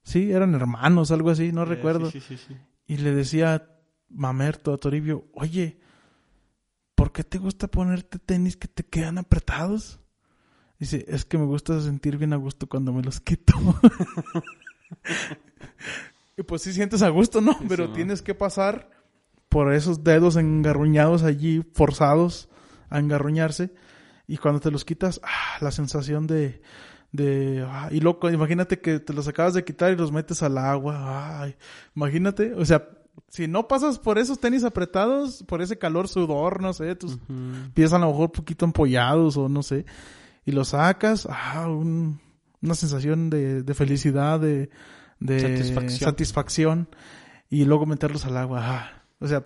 Sí, eran hermanos, algo así, no Eh, recuerdo. sí, sí, sí, sí. Y le decía Mamerto a Toribio, oye, ¿por qué te gusta ponerte tenis que te quedan apretados? Dice, es que me gusta sentir bien a gusto cuando me los quito. y pues sí sientes a gusto, ¿no? Pero tienes que pasar por esos dedos engarruñados allí, forzados a engarruñarse. Y cuando te los quitas, ah, la sensación de... de ah, y loco, imagínate que te los acabas de quitar y los metes al agua. Ay, imagínate, o sea, si no pasas por esos tenis apretados, por ese calor, sudor, no sé, tus Ujú. pies a lo mejor un poquito empollados o no sé, y los sacas, ah, un- una sensación de, de felicidad, de, de Satisfacción. satisfacción, y luego meterlos al agua. ah. O sea,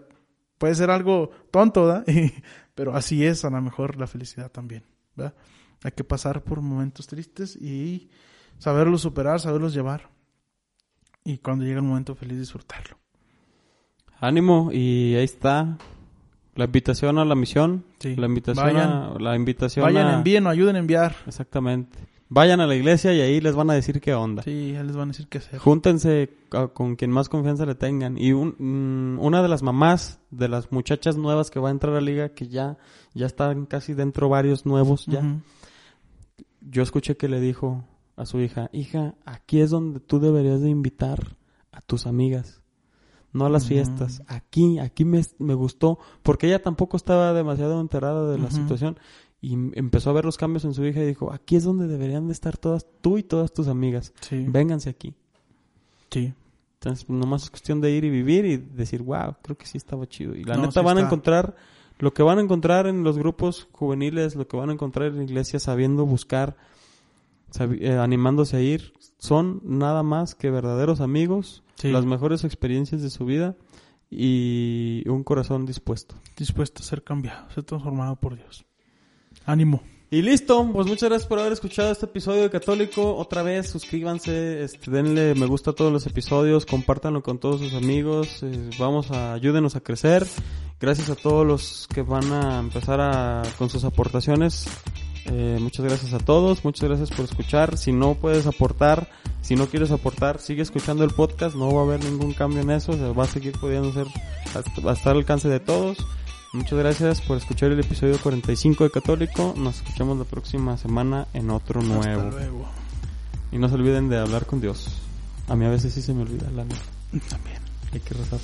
puede ser algo tonto, ¿verdad? Pero así es a lo mejor la felicidad también, ¿verdad? Hay que pasar por momentos tristes y saberlos superar, saberlos llevar. Y cuando llega el momento feliz disfrutarlo. Ánimo y ahí está la invitación a la misión, Sí. la invitación Vayan. a la invitación Vayan, a- envíen o ayuden a enviar. exactamente. Vayan a la iglesia y ahí les van a decir qué onda. Sí, ya les van a decir qué hacer. Júntense a- con quien más confianza le tengan. Y un- mm, una de las mamás de las muchachas nuevas que va a entrar a la liga, que ya, ya están casi dentro varios nuevos ya, yo escuché que le dijo a su hija, hija, aquí es donde tú deberías de invitar a tus amigas, no a las Ujú. fiestas, aquí, aquí me, me gustó, porque ella tampoco estaba demasiado enterada de la situación y m- empezó a ver los cambios en su hija y dijo, aquí es donde deberían de estar todas, tú y todas tus amigas, Sí. vénganse aquí. Sí. Entonces, nomás es cuestión de ir y vivir y decir, wow, creo que sí estaba chido. Y la No, neta sí van a está. encontrar lo que van a encontrar en los grupos juveniles, lo que van a encontrar en la iglesia sabiendo buscar, sabi- eh, animándose a ir, son nada más que verdaderos amigos, Sí. las mejores experiencias de su vida y un corazón dispuesto. Dispuesto a ser cambiado, ser transformado por Dios. Ánimo. Y listo, pues muchas gracias por haber escuchado este episodio de Católico. Otra vez, suscríbanse, este, denle me gusta a todos los episodios, compártanlo con todos sus amigos, eh, vamos a, ayúdenos a crecer. Gracias a todos los que van a empezar a, con sus aportaciones. Eh, muchas gracias a todos, muchas gracias por escuchar. Si no puedes aportar, si no quieres aportar, sigue escuchando el podcast, no va a haber ningún cambio en eso, o va a seguir pudiendo ser, va a estar al alcance de todos. Muchas gracias por escuchar el episodio 45 de Católico. Nos escuchamos la próxima semana en otro nuevo. Hasta luego. Y no se olviden de hablar con Dios. A mí a veces sí se me olvida la neta. También. Hay que rezar.